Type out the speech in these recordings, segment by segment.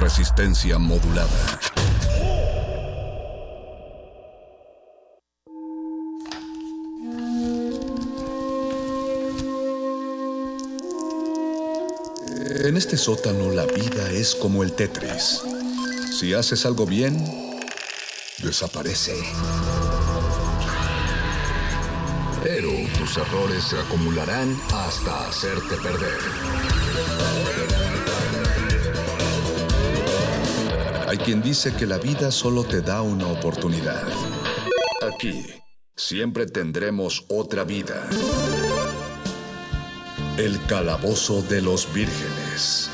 Resistencia modulada. En este sótano la vida es como el Tetris. Si haces algo bien, desaparece. Pero tus errores se acumularán hasta hacerte perder. Hay quien dice que la vida solo te da una oportunidad. Aquí, siempre tendremos otra vida. El calabozo de los vírgenes.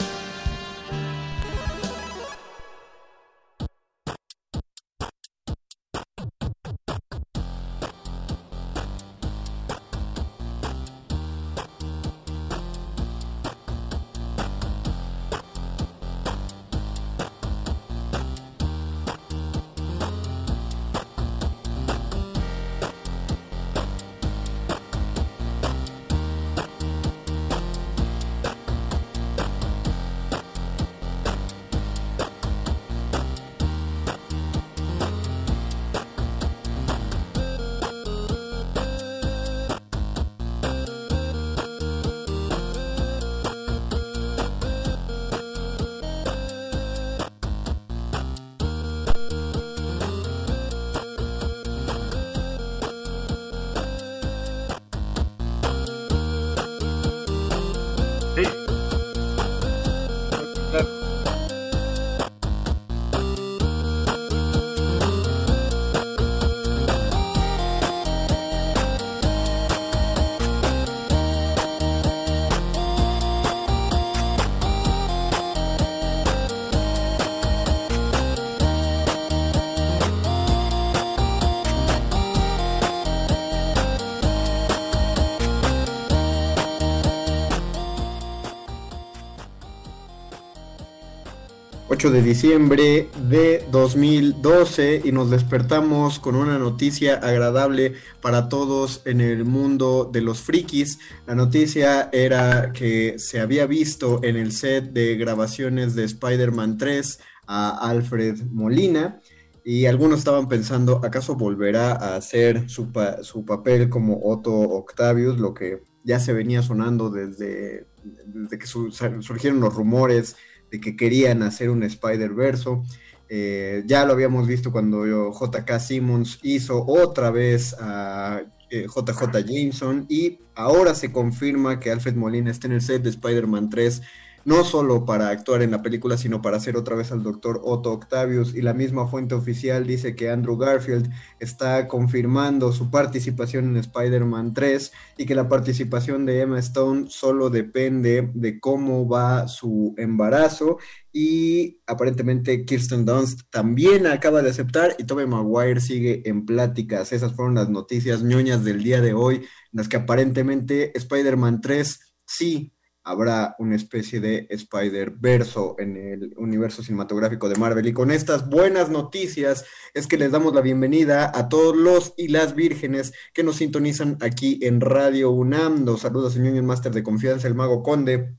De diciembre de 2012 y nos despertamos con una noticia agradable para todos en el mundo de los frikis. La noticia era que se había visto en el set de grabaciones de Spider-Man 3 a Alfred Molina y algunos estaban pensando, ¿acaso volverá a hacer su, su papel como Otto Octavius, lo que ya se venía sonando desde, desde que su- surgieron los rumores de que querían hacer un Spider-Verso. Eh, ya lo habíamos visto cuando JK Simmons hizo otra vez a eh, JJ Jameson y ahora se confirma que Alfred Molina está en el set de Spider-Man 3 no solo para actuar en la película, sino para hacer otra vez al doctor Otto Octavius. Y la misma fuente oficial dice que Andrew Garfield está confirmando su participación en Spider-Man 3 y que la participación de Emma Stone solo depende de cómo va su embarazo. Y aparentemente Kirsten Dunst también acaba de aceptar y Tobey Maguire sigue en pláticas. Esas fueron las noticias ñoñas del día de hoy, en las que aparentemente Spider-Man 3 sí habrá una especie de Spider-Verso en el universo cinematográfico de Marvel. Y con estas buenas noticias es que les damos la bienvenida a todos los y las vírgenes que nos sintonizan aquí en Radio UNAM. Los saludos, señor el máster de confianza, el mago conde.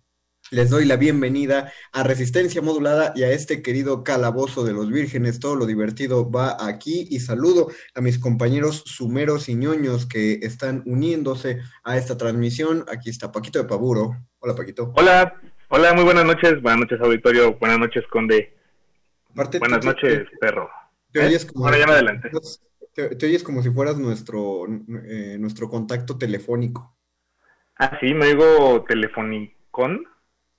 Les doy la bienvenida a Resistencia Modulada y a este querido calabozo de los vírgenes. Todo lo divertido va aquí y saludo a mis compañeros sumeros y ñoños que están uniéndose a esta transmisión. Aquí está Paquito de Paburo. Hola Paquito. Hola, hola, muy buenas noches, buenas noches auditorio, buenas noches Conde, buenas te- noches perro. Te ¿Eh? oyes como, Ahora ya me adelanté. te, te oyes como si fueras nuestro, eh, nuestro contacto telefónico. Ah, sí, me oigo telefonicón.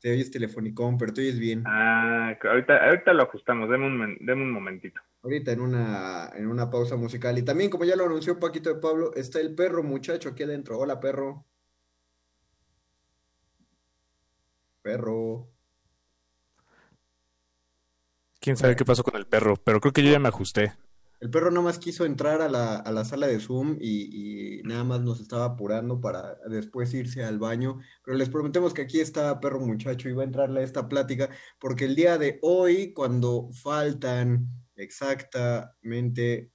Te oyes telefonicón, pero te oyes bien. Ah, ahorita, ahorita lo ajustamos, deme un, deme un momentito. Ahorita en una, en una pausa musical. Y también, como ya lo anunció Paquito de Pablo, está el perro muchacho aquí adentro. Hola, perro. Perro. Quién sabe qué pasó con el perro, pero creo que yo ya me ajusté. El perro nada más quiso entrar a la, a la sala de Zoom y, y, nada más nos estaba apurando para después irse al baño. Pero les prometemos que aquí está perro muchacho y va a entrarle a esta plática porque el día de hoy, cuando faltan exactamente,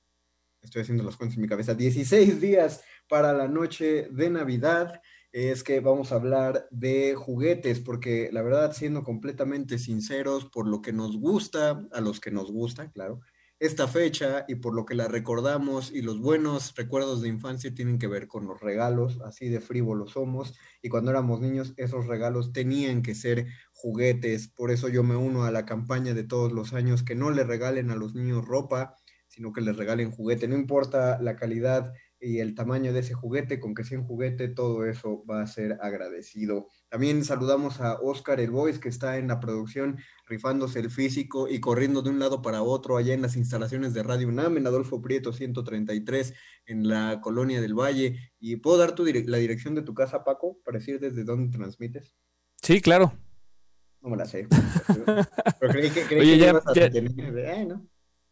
estoy haciendo las cuentas en mi cabeza, 16 días para la noche de Navidad, es que vamos a hablar de juguetes, porque la verdad, siendo completamente sinceros, por lo que nos gusta, a los que nos gusta, claro, esta fecha y por lo que la recordamos y los buenos recuerdos de infancia tienen que ver con los regalos, así de frívolos somos, y cuando éramos niños esos regalos tenían que ser juguetes, por eso yo me uno a la campaña de todos los años que no le regalen a los niños ropa, sino que les regalen juguete, no importa la calidad y el tamaño de ese juguete, con que sea un juguete, todo eso va a ser agradecido. También saludamos a Oscar El Boys, que está en la producción, rifándose el físico y corriendo de un lado para otro allá en las instalaciones de Radio UNAM, en Adolfo Prieto 133, en la Colonia del Valle. ¿Y puedo dar tu la dirección de tu casa, Paco, para decir desde dónde transmites? Sí, claro. No me la sé. Pero creí que, creí Oye, que ya, ibas a ya... Tener... ¿no?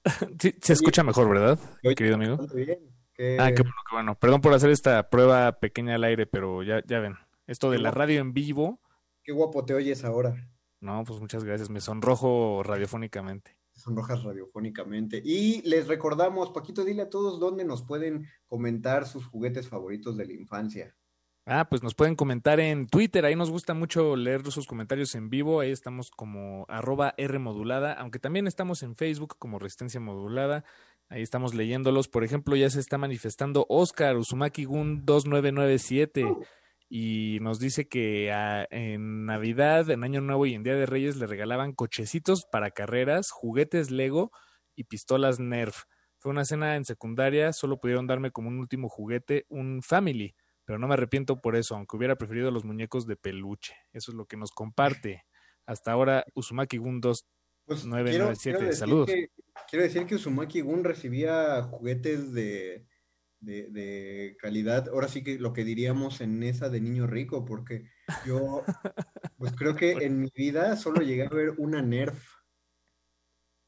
Sí, se escucha mejor, ¿verdad, Oye, querido amigo? Bien. Que... Ah, qué bueno, qué bueno. Perdón por hacer esta prueba pequeña al aire, pero ya, ya ven. Esto de la radio en vivo. Qué guapo te oyes ahora. No, pues muchas gracias. Me sonrojo radiofónicamente. Sonrojas radiofónicamente. Y les recordamos, Paquito, dile a todos dónde nos pueden comentar sus juguetes favoritos de la infancia. Ah, pues nos pueden comentar en Twitter, ahí nos gusta mucho leer sus comentarios en vivo, ahí estamos como arroba R modulada, aunque también estamos en Facebook como Resistencia Modulada, Ahí estamos leyéndolos. Por ejemplo, ya se está manifestando Oscar Uzumaki Gun 2997 y nos dice que a, en Navidad, en Año Nuevo y en Día de Reyes le regalaban cochecitos para carreras, juguetes Lego y pistolas Nerf. Fue una cena en secundaria, solo pudieron darme como un último juguete, un Family, pero no me arrepiento por eso, aunque hubiera preferido los muñecos de peluche. Eso es lo que nos comparte. Hasta ahora, Uzumaki Gun 2997. Pues Saludos. Que, quiero decir que Uzumaki Gun recibía juguetes de, de, de, calidad, ahora sí que lo que diríamos en esa de niño rico, porque yo, pues creo que en mi vida solo llegué a ver una Nerf.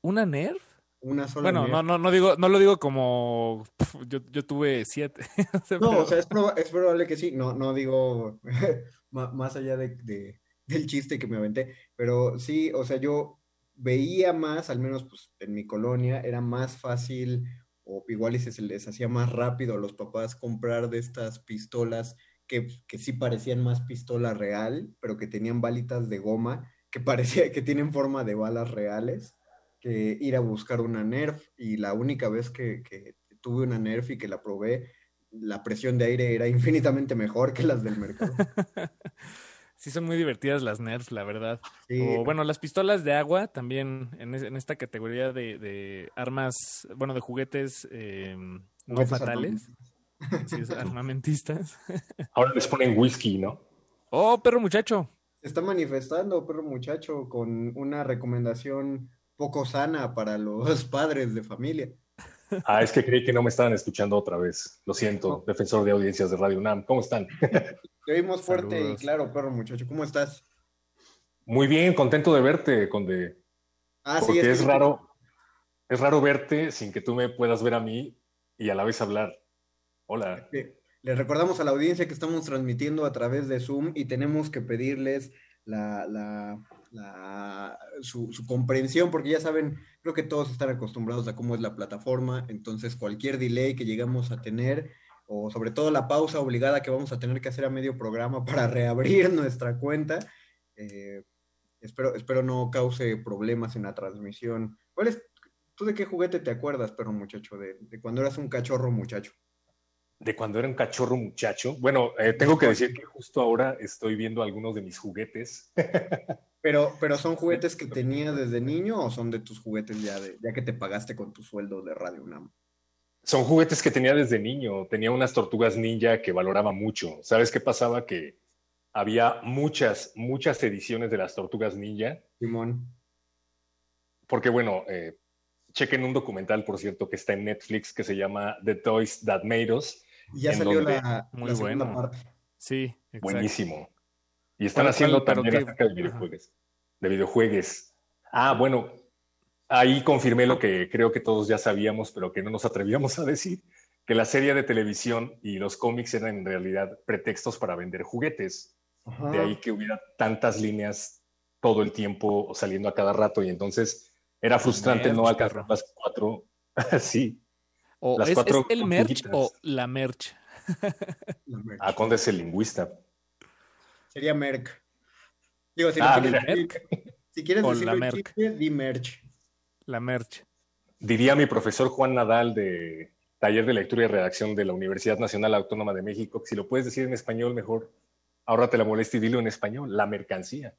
¿Una Nerf? Una sola bueno, Nerf. no, no, no digo, no lo digo como yo, yo tuve siete. no, pero... o sea, es, proba es, probable que sí, no, no digo más allá de, de, del chiste que me aventé, pero sí, o sea, yo veía más, al menos pues, en mi colonia, era más fácil o igual y se les hacía más rápido a los papás comprar de estas pistolas que, que sí parecían más pistola real, pero que tenían balitas de goma, que parecía que tienen forma de balas reales, que ir a buscar una Nerf. Y la única vez que, que tuve una Nerf y que la probé, la presión de aire era infinitamente mejor que las del mercado. Sí, son muy divertidas las Nerf, la verdad. Sí. O bueno, las pistolas de agua también en, en esta categoría de, de, armas, bueno, de juguetes eh, no fatales. Sí, armamentistas. Ahora les ponen whisky, ¿no? Oh, perro muchacho. Se está manifestando, perro muchacho, con una recomendación poco sana para los padres de familia. Ah, es que creí que no me estaban escuchando otra vez. Lo siento, no. defensor de audiencias de Radio UNAM. ¿Cómo están? Te oímos fuerte Saludos. y claro, perro muchacho. ¿Cómo estás? Muy bien, contento de verte, Conde. Ah, Porque sí, es, es que... raro, es raro verte sin que tú me puedas ver a mí y a la vez hablar. Hola. Les recordamos a la audiencia que estamos transmitiendo a través de Zoom y tenemos que pedirles la, la, su, comprensión, porque ya saben, creo que todos están acostumbrados a cómo es la plataforma, entonces cualquier delay que llegamos a tener, o sobre todo la pausa obligada que vamos a tener que hacer a medio programa para reabrir nuestra cuenta, eh, espero, espero no cause problemas en la transmisión. ¿Cuál es, ¿Tú de qué juguete te acuerdas, perro muchacho? De cuando eras un cachorro muchacho de cuando era un cachorro muchacho. Bueno, eh, tengo que decir que justo ahora estoy viendo algunos de mis juguetes. pero, pero son juguetes que tenías desde niño o son de tus juguetes ya, de, ya que te pagaste con tu sueldo de Radio UNAM? Son juguetes que tenía desde niño. Tenía unas tortugas ninja que valoraba mucho. ¿Sabes qué pasaba? Que había muchas, muchas ediciones de las tortugas ninja. Simón. Porque bueno, eh, chequen un documental, por cierto, que está en Netflix que se llama The Toys That Made Us ya salió donde... la, Muy la bueno. parte. Sí, exacto. Buenísimo. Y están bueno, haciendo también acerca de videojuegos. De videojuegos. Ah, bueno. ahí confirmé lo que creo que todos ya sabíamos, pero que no nos atrevíamos a decir, que la serie de televisión y los cómics eran en realidad pretextos para vender juguetes. De ahí que hubiera tantas líneas todo el tiempo saliendo a cada rato y entonces era frustrante no alcanzar las cuatro. sí. O las es, cuatro el merch o la merch. Ah, Conde es el lingüista. Sería merc. Digo, si, ah, quieres, si quieres decirlo la merch. di merch. La merch. Diría mi profesor Juan Nadal de Taller de Lectura y Redacción de la Universidad Nacional Autónoma de México, si lo puedes decir en español mejor, ahórrate la molestia y dilo en español, la mercancía.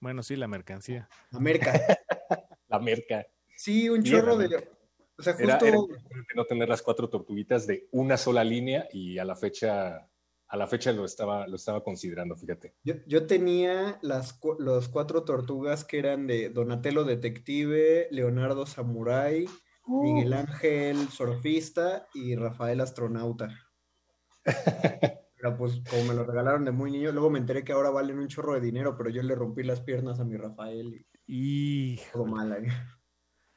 Bueno, sí, la mercancía. La merca. la merca. Sí, un chorro de... O sea, justo... no tener las cuatro tortuguitas de una sola línea y a la fecha a la fecha lo estaba, lo estaba considerando, fíjate. Yo, tenía las los cuatro tortugas que eran de Donatello Detective, Leonardo Samurai, uh. Miguel Ángel Surfista y Rafael Astronauta. pero pues como me lo regalaron de muy niño, luego me enteré que ahora valen un chorro de dinero, pero yo le rompí las piernas a mi Rafael y, todo mal. ¿eh?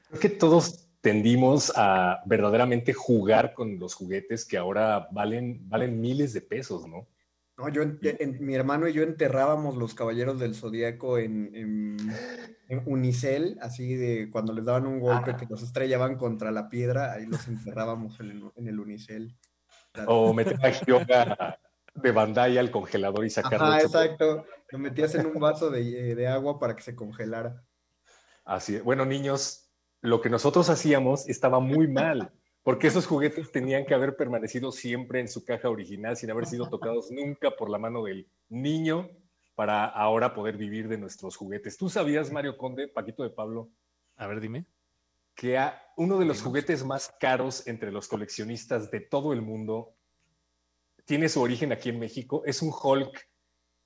Creo que todos tendimos a verdaderamente jugar con los juguetes que ahora valen, valen miles de pesos, ¿no? No, yo, mi hermano y yo enterrábamos los caballeros del zodiaco en, unicel, así de cuando les daban un golpe que los estrellaban contra la piedra, ahí los enterrábamos en, el unicel. O metías yoga de Bandai al congelador y sacarlo. Ah, exacto. Lo metías en un vaso de, de agua para que se congelara. Así, bueno, niños, lo que nosotros hacíamos estaba muy mal, porque esos juguetes tenían que haber permanecido siempre en su caja original sin haber sido tocados nunca por la mano del niño para ahora poder vivir de nuestros juguetes. ¿Tú sabías, Mario Conde, Paquito de Pablo? A ver, dime. Que uno de los juguetes más caros entre los coleccionistas de todo el mundo tiene su origen aquí en México. Es un Hulk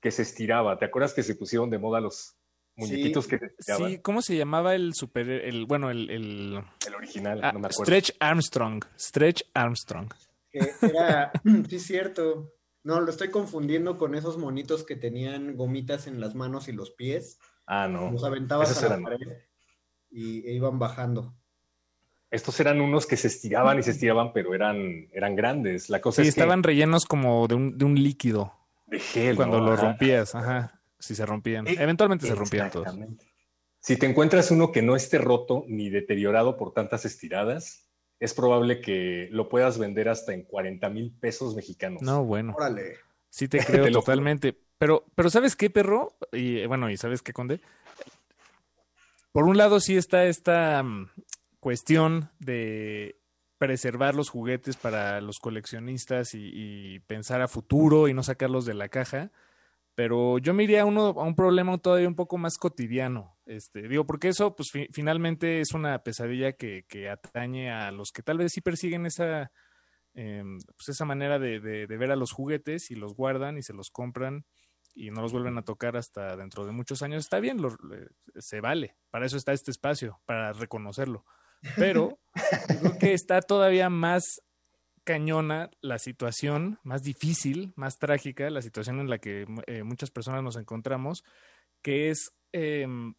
que se estiraba. ¿Te acuerdas que se pusieron de moda los, muñequitos que Sí, ¿cómo se llamaba el super, el, bueno, el... El, original, ah, no me acuerdo. Stretch Armstrong, Stretch Armstrong. era, sí, cierto. No, lo estoy confundiendo con esos monitos que tenían gomitas en las manos y los pies. Ah, no. Los aventabas a la pared y e iban bajando. Estos eran unos que se estiraban y se estiraban, pero eran, eran grandes. La cosa sí, es estaban rellenos como de un, de un líquido. De gel. Cuando lo rompías, ajá si se rompían. Eh, Eventualmente se rompían todos. Si te encuentras uno que no esté roto ni deteriorado por tantas estiradas, es probable que lo puedas vender hasta en 40 mil pesos mexicanos. No, bueno. Sí te creo totalmente. Pero, pero ¿sabes qué, perro? Y bueno, ¿y sabes qué, Conde? Por un lado sí está esta mm, cuestión de preservar los juguetes para los coleccionistas y, pensar a futuro y no sacarlos de la caja. Pero yo me iría a, uno, a un problema todavía un poco más cotidiano. Este, digo, porque eso, pues finalmente es una pesadilla que, que, atañe a los que tal vez sí persiguen esa, em, pues esa manera de, de, ver a los juguetes y los guardan y se los compran y no los vuelven a tocar hasta dentro de muchos años. Está bien, se vale. Para eso está este espacio, para reconocerlo. Pero creo que está todavía más cañona la situación, más difícil, más trágica, la situación en la que eh, muchas personas nos encontramos, que es, em,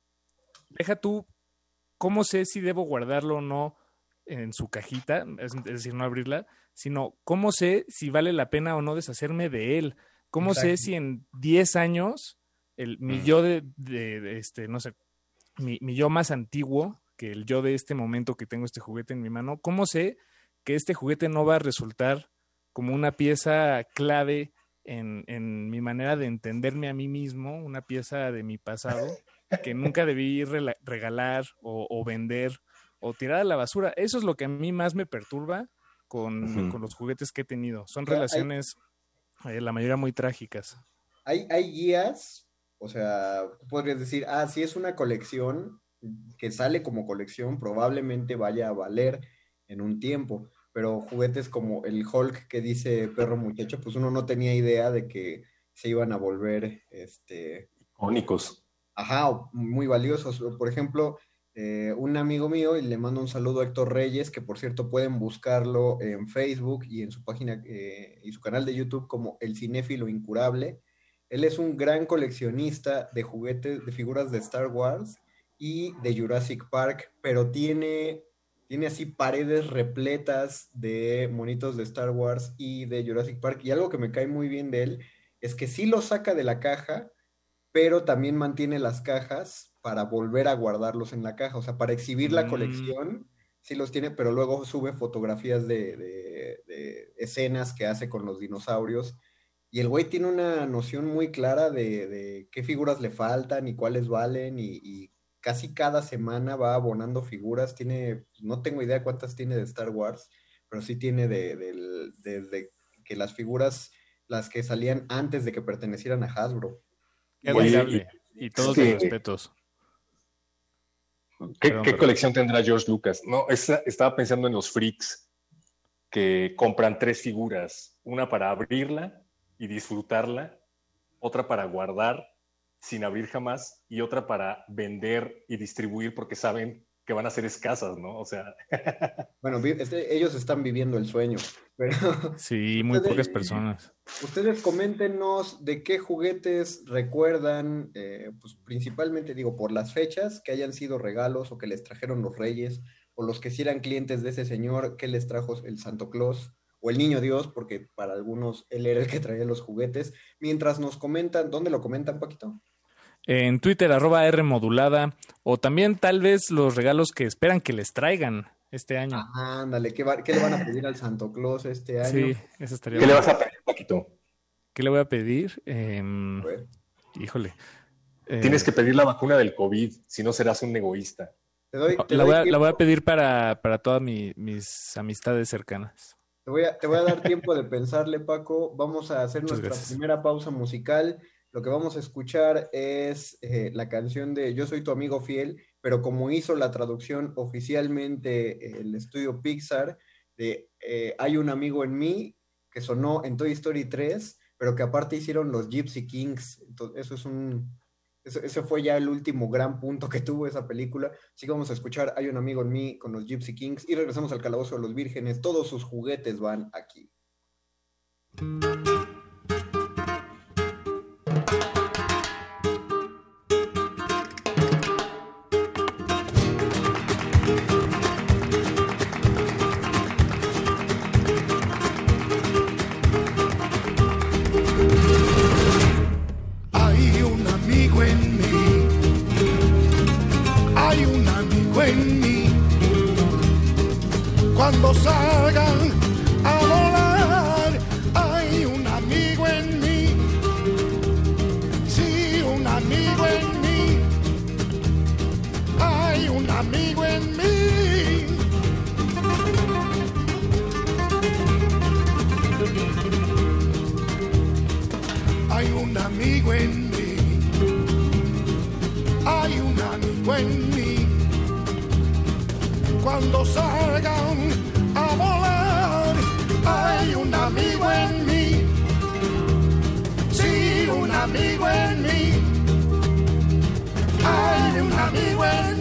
deja tú, ¿cómo sé si debo guardarlo o no en su cajita? Es, decir, no abrirla, sino cómo sé si vale la pena o no deshacerme de él. ¿Cómo sé si en 10 años el, mi yo de, este, no sé, mi, mi yo más antiguo que el yo de este momento que tengo este juguete en mi mano, ¿cómo sé que este juguete no va a resultar como una pieza clave en, en, mi manera de entenderme a mí mismo, una pieza de mi pasado que nunca debí regalar o, vender o tirar a la basura. Eso es lo que a mí más me perturba con, con los juguetes que he tenido. Son relaciones, eh, la mayoría muy trágicas. Hay, hay guías, o sea, podrías decir, ah, si es una colección que sale como colección, probablemente vaya a valer en un tiempo pero juguetes como el Hulk que dice perro muchacho, pues uno no tenía idea de que se iban a volver este icónicos. Ajá, muy valiosos. Por ejemplo, eh, un amigo mío, y le mando un saludo a Héctor Reyes, que por cierto pueden buscarlo en Facebook y en su página eh, y su canal de YouTube como El Cinéfilo Incurable. Él es un gran coleccionista de juguetes, de figuras de Star Wars y de Jurassic Park, pero tiene, tiene así paredes repletas de monitos de Star Wars y de Jurassic Park. Y algo que me cae muy bien de él es que sí lo saca de la caja, pero también mantiene las cajas para volver a guardarlos en la caja, o sea, para exhibir la Mm. colección, sí los tiene, pero luego sube fotografías de, de- de escenas que hace con los dinosaurios. Y el güey tiene una noción muy clara de, de qué figuras le faltan y cuáles valen, y, y casi cada semana va abonando figuras. Tiene, no tengo idea cuántas tiene de Star Wars, pero sí tiene de, del- desde que las figuras, las que salían antes de que pertenecieran a Hasbro. Qué Oye. Y todos mis respetos. ¿Qué, Perdón, qué perdón. colección tendrá George Lucas? No, estaba pensando en los freaks que compran tres figuras, una para abrirla y disfrutarla, otra para guardar sin abrir jamás y otra para vender y distribuir porque saben que van a ser escasas, ¿no? O sea, Bueno, este- ellos están viviendo el sueño, pero Sí, muy Ustedes- pocas personas. ustedes coméntenos de qué juguetes recuerdan, eh, pues principalmente digo, por las fechas, que hayan sido regalos o que les trajeron los reyes, o los que sí eran clientes de ese señor, que les trajo el Santo Claus, o el Niño Dios, porque para algunos él era el que traía los juguetes, mientras nos comentan, ¿dónde lo comentan, Paquito? En Twitter, arroba R modulada. O también tal vez los regalos que esperan que les traigan este año. Ah, ándale, ¿qué, va- qué le van a pedir al Santo Claus este año? sí, eso estaría ¿qué le vas a pedir, Paquito? ¿Qué le voy a pedir? Em, A híjole. Eh, Tienes que pedir la vacuna del COVID, si no serás un egoísta. te doy, te la, doy voy a, la voy a pedir para, para todas mi- mis amistades cercanas. Te voy, a, te voy a dar tiempo de pensarle, Paco. Vamos a hacer Muchas nuestra gracias. primera pausa musical. Lo que vamos a escuchar es eh, la canción de Yo soy tu amigo fiel, pero como hizo la traducción oficialmente el estudio Pixar, de eh, Hay un amigo en mí, que sonó en Toy Story 3, pero que aparte hicieron los Gypsy Kings. Entonces, eso es un... Eso, ese fue ya el último gran punto que tuvo esa película. Así que vamos a escuchar Hay un amigo en mí con los Gypsy Kings y regresamos al Calabozo de los Vírgenes. Todos sus juguetes van aquí. En mí. Cuando salgan salgan a volar, hay un amigo en mí. Sí, un amigo en mí. Hay un amigo en mí.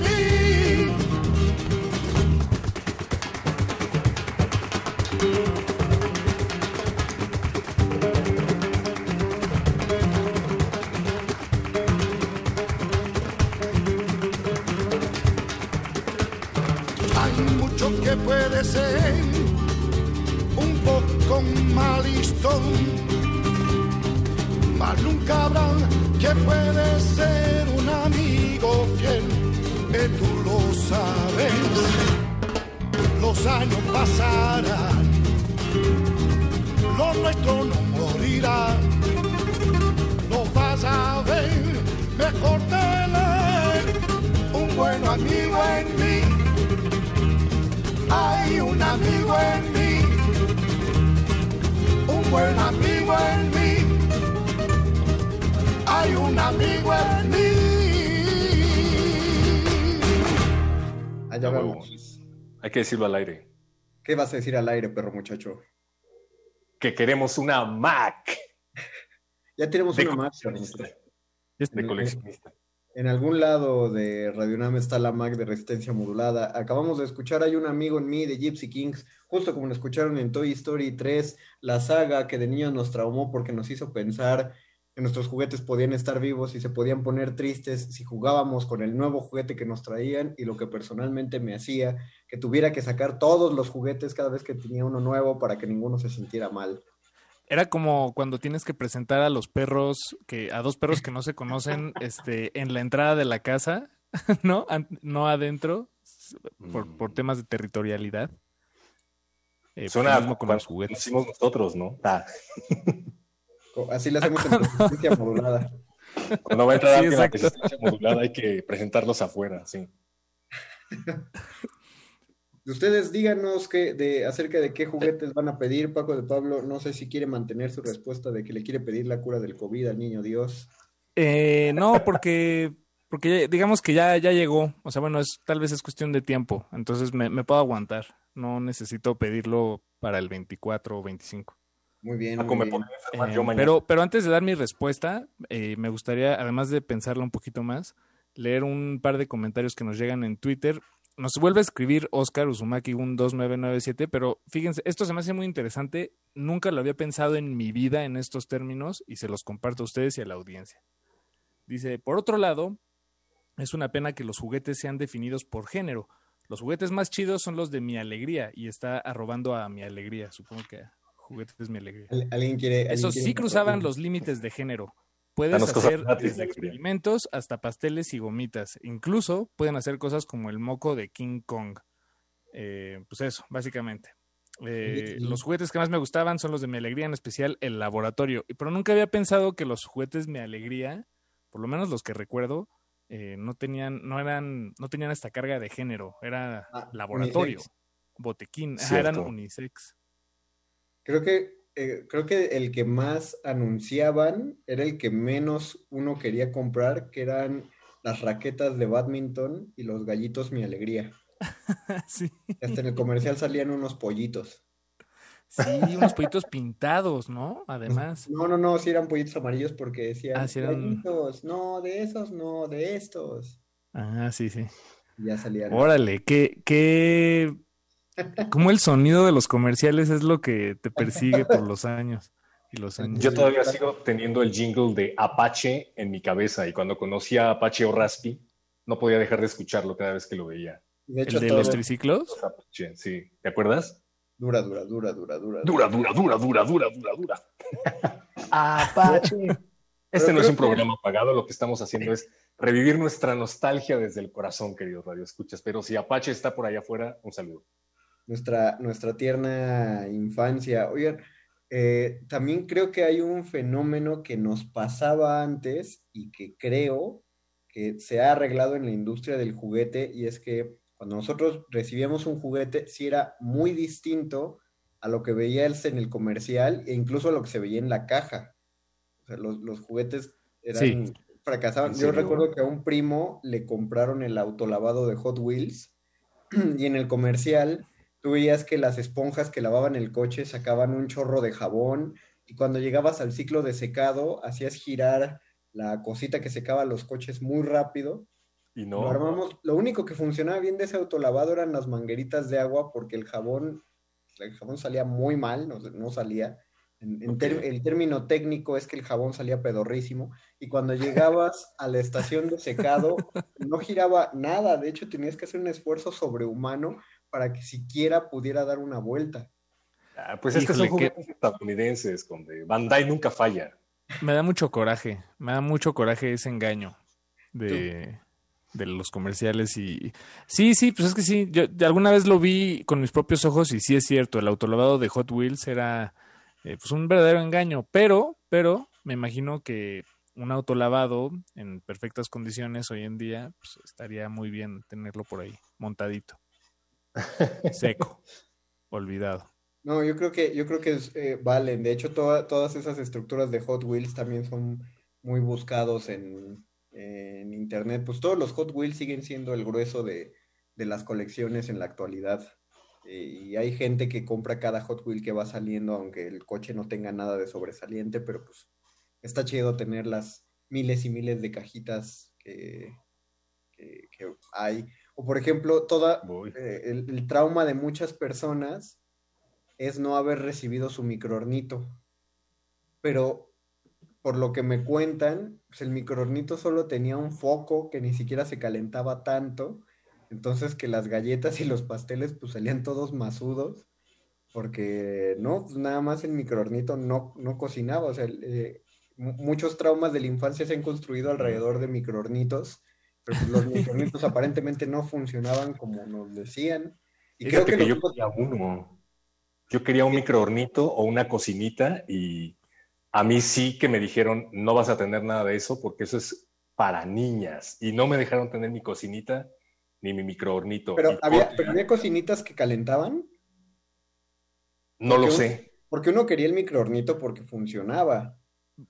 Un poco malistón, mas nunca habrá que puede ser un amigo fiel, que tú lo sabes. Los años pasarán, lo nuestro no morirá. Lo vas a ver mejor tener un buen amigo en mí. Hay un amigo en mí, un buen amigo en mí. Hay un amigo en mí. Allá vamos. Hay que decirlo al aire. ¿Qué vas a decir al aire, perro muchacho? Que queremos una Mac Ya tenemos de una Mac. Este- De coleccionista. En algún lado de Radio Nam está la Mac de resistencia modulada. Acabamos de escuchar Hay un amigo en mí de Gypsy Kings, justo como lo escucharon en Toy Story 3, la saga que de niños nos traumó porque nos hizo pensar que nuestros juguetes podían estar vivos y se podían poner tristes si jugábamos con el nuevo juguete que nos traían y lo que personalmente me hacía que tuviera que sacar todos los juguetes cada vez que tenía uno nuevo para que ninguno se sintiera mal. Era como cuando tienes que presentar a los perros, que a dos perros que no se conocen, este, en la entrada de la casa, ¿no? No adentro, por, por mm. temas de territorialidad. Eh, Suena pues, con los juguetes. Hicimos nosotros, ¿no? Ah. Así lo hacemos en resistencia modulada. Cuando va a entrar sí, la resistencia modulada hay que presentarlos afuera, sí. Ustedes díganos que, de, acerca de qué juguetes van a pedir, Paco de Pablo. No sé si quiere mantener su respuesta de que le quiere pedir la cura del COVID al niño Dios. Eh, no, porque, porque digamos que ya, ya llegó. O sea, bueno, es, tal vez es cuestión de tiempo. Entonces me, me puedo aguantar. No necesito pedirlo para el 24 o 25. Muy bien. Ah, muy bien. Eh, pero, pero antes de dar mi respuesta, eh, me gustaría, además de pensarlo un poquito más, leer un par de comentarios que nos llegan en Twitter. Nos vuelve a escribir Oscar Uzumaki 2997, pero fíjense, esto se me hace muy interesante. Nunca lo había pensado en mi vida en estos términos y se los comparto a ustedes y a la audiencia. Dice, por otro lado, es una pena que los juguetes sean definidos por género. Los juguetes más chidos son los de mi alegría y está arrobando a mi alegría, supongo que juguetes es mi alegría. ¿Alguien quiere, Esos sí cruzaban los límites de género. Puedes hacer desde experimentos hasta pasteles y gomitas. Incluso pueden hacer cosas como el moco de King Kong. Eh, pues eso, básicamente. Eh, los juguetes que más me gustaban son los de mi alegría, en especial el laboratorio. Pero nunca había pensado que los juguetes mi alegría, por lo menos los que recuerdo, eh, no tenían, no eran, no tenían esta carga de género. Era ah, laboratorio, botequín, eran unisex. Creo que, eh, creo que el que más anunciaban era el que menos uno quería comprar, que eran las raquetas de badminton y los gallitos Mi Alegría. sí. Hasta en el comercial salían unos pollitos. Sí, unos pollitos pintados, ¿no? Además. No, no, no, sí eran pollitos amarillos porque decían ah, gallitos, no, de esos, no, de estos. Ah, sí, sí. ya salían. Órale, qué, qué como el sonido de los comerciales es lo que te persigue por los años. Y los años. Yo todavía sigo teniendo el jingle de Apache en mi cabeza y cuando conocí a Apache o Raspi, no podía dejar de escucharlo cada vez que lo veía. ¿El de los triciclos? sí. ¿Te acuerdas? Dura, dura, dura, dura, dura. Dura, dura, dura, dura, dura, dura, dura. Apache. Este no es un programa pagado, lo que estamos haciendo es revivir nuestra nostalgia desde el corazón, queridos Radio Escuchas. Pero si Apache está por allá afuera, un saludo nuestra, nuestra tierna infancia. Oigan, eh, también creo que hay un fenómeno que nos pasaba antes y que creo que se ha arreglado en la industria del juguete y es que cuando nosotros recibíamos un juguete, sí era muy distinto a lo que veías en el comercial e incluso a lo que se veía en la caja. O sea, los, juguetes eran fracasados. Yo recuerdo que a un primo le compraron el autolavado de Hot Wheels y en el comercial tú veías que las esponjas que lavaban el coche sacaban un chorro de jabón y cuando llegabas al ciclo de secado hacías girar la cosita que secaba los coches muy rápido. Y no. Lo, armamos. lo único que funcionaba bien de ese autolavado eran las mangueritas de agua porque el jabón, el jabón salía muy mal, no, salía. el término técnico es que el jabón salía pedorrísimo y cuando llegabas a la estación de secado no giraba nada, de hecho tenías que hacer un esfuerzo sobrehumano para que siquiera pudiera dar una vuelta. Ah, pues es que son juguetes estadounidenses, donde Bandai nunca falla. Me da mucho coraje, me da mucho coraje ese engaño de, los comerciales y... Sí, sí, pues es que sí, yo alguna vez lo vi con mis propios ojos y sí es cierto, el autolavado de Hot Wheels era eh, pues un verdadero engaño, pero, pero me imagino que un autolavado en perfectas condiciones hoy en día pues, estaría muy bien tenerlo por ahí montadito. Seco. Olvidado. No, yo creo que, yo creo que eh, valen. De hecho, todas esas estructuras de Hot Wheels también son muy buscados en, internet. Pues todos los Hot Wheels siguen siendo el grueso de, las colecciones en la actualidad. Eh, y hay gente que compra cada Hot Wheel que va saliendo, aunque el coche no tenga nada de sobresaliente, pero pues está chido tener las miles y miles de cajitas que, que hay. O por ejemplo, toda eh, el, trauma de muchas personas es no haber recibido su microornito. Pero por lo que me cuentan, pues el microornito solo tenía un foco que ni siquiera se calentaba tanto, entonces que las galletas y los pasteles pues salían todos masudos, porque no, pues nada más el microornito no, no cocinaba, o sea, eh, muchos traumas de la infancia se han construido alrededor de microornitos, pero pues, los microornitos aparentemente no funcionaban como nos decían. Y creo que, yo quería uno. Yo quería un microornito o una cocinita y a mí sí que me dijeron, no vas a tener nada de eso porque eso es para niñas. Y no me dejaron tener mi cocinita ni mi microhornito. Pero, había, cocinitas que calentaban. No lo sé. Porque uno quería el microhornito porque funcionaba.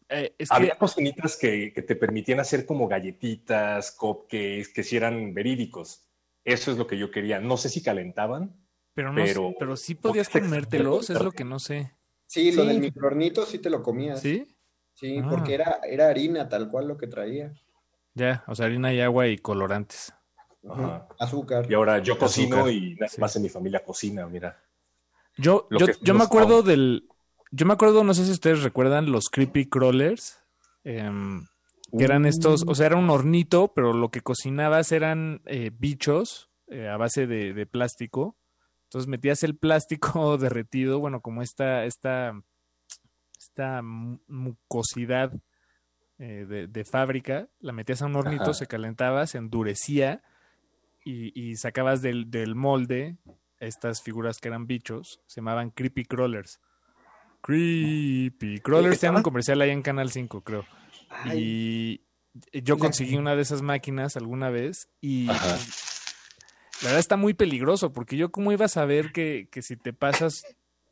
Eh, había cocinitas que, te permitían hacer como galletitas, cupcakes, que si eran verídicos. Eso es lo que yo quería. No sé si calentaban. Pero, no, pero, pero sí podías comértelos, es lo que no sé. Sí, lo del microornito sí te lo comías. ¿Sí? Sí, ah. porque era, era harina tal cual lo que traía. Ya, o sea, harina y agua y colorantes. Azúcar. Y ahora yo cocino y nada más en mi familia cocina, mira. Yo, yo, yo me acuerdo del. Yo me acuerdo, no sé si ustedes recuerdan los creepy crawlers. Em, que eran estos, o sea, era un hornito, pero lo que cocinabas eran eh, bichos eh, a base de, de plástico entonces metías el plástico derretido, bueno, como esta, esta, esta mucosidad eh, de, fábrica, la metías a un hornito, se calentaba, se endurecía y, sacabas del, molde estas figuras que eran bichos, se llamaban creepy crawlers. Creepy crawlers, tienen un comercial ahí en Canal 5, creo. Y yo conseguí una de esas máquinas alguna vez y la verdad está muy peligroso, porque yo cómo iba a saber que, que si te pasas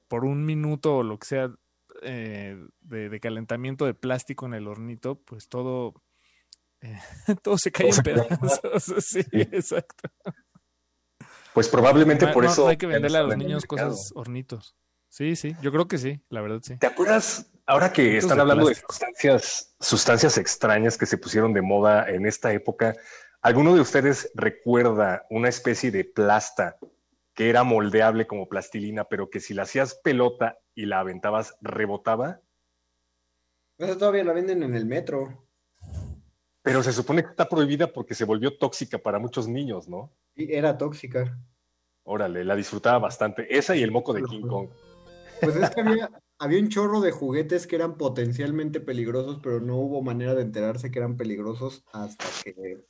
por un minuto o lo que sea eh, de, calentamiento de plástico en el hornito, pues todo, eh, todo se cae en pedazos. sí, exacto. Pues probablemente por eso. No hay que venderle a los niños cosas hornitos. Sí, sí, yo creo que sí, la verdad sí. ¿Te acuerdas ahora que están hablando de sustancias, sustancias extrañas que se pusieron de moda en esta época? ¿Alguno de ustedes recuerda una especie de plasta que era moldeable como plastilina, pero que si la hacías pelota y la aventabas, rebotaba? Esa todavía la venden en el metro. Pero se supone que está prohibida porque se volvió tóxica para muchos niños, ¿no? Sí, era tóxica. Órale, la disfrutaba bastante. Esa y el moco de King Kong. Pues es que había, había un chorro de juguetes que eran potencialmente peligrosos, pero no hubo manera de enterarse que eran peligrosos hasta que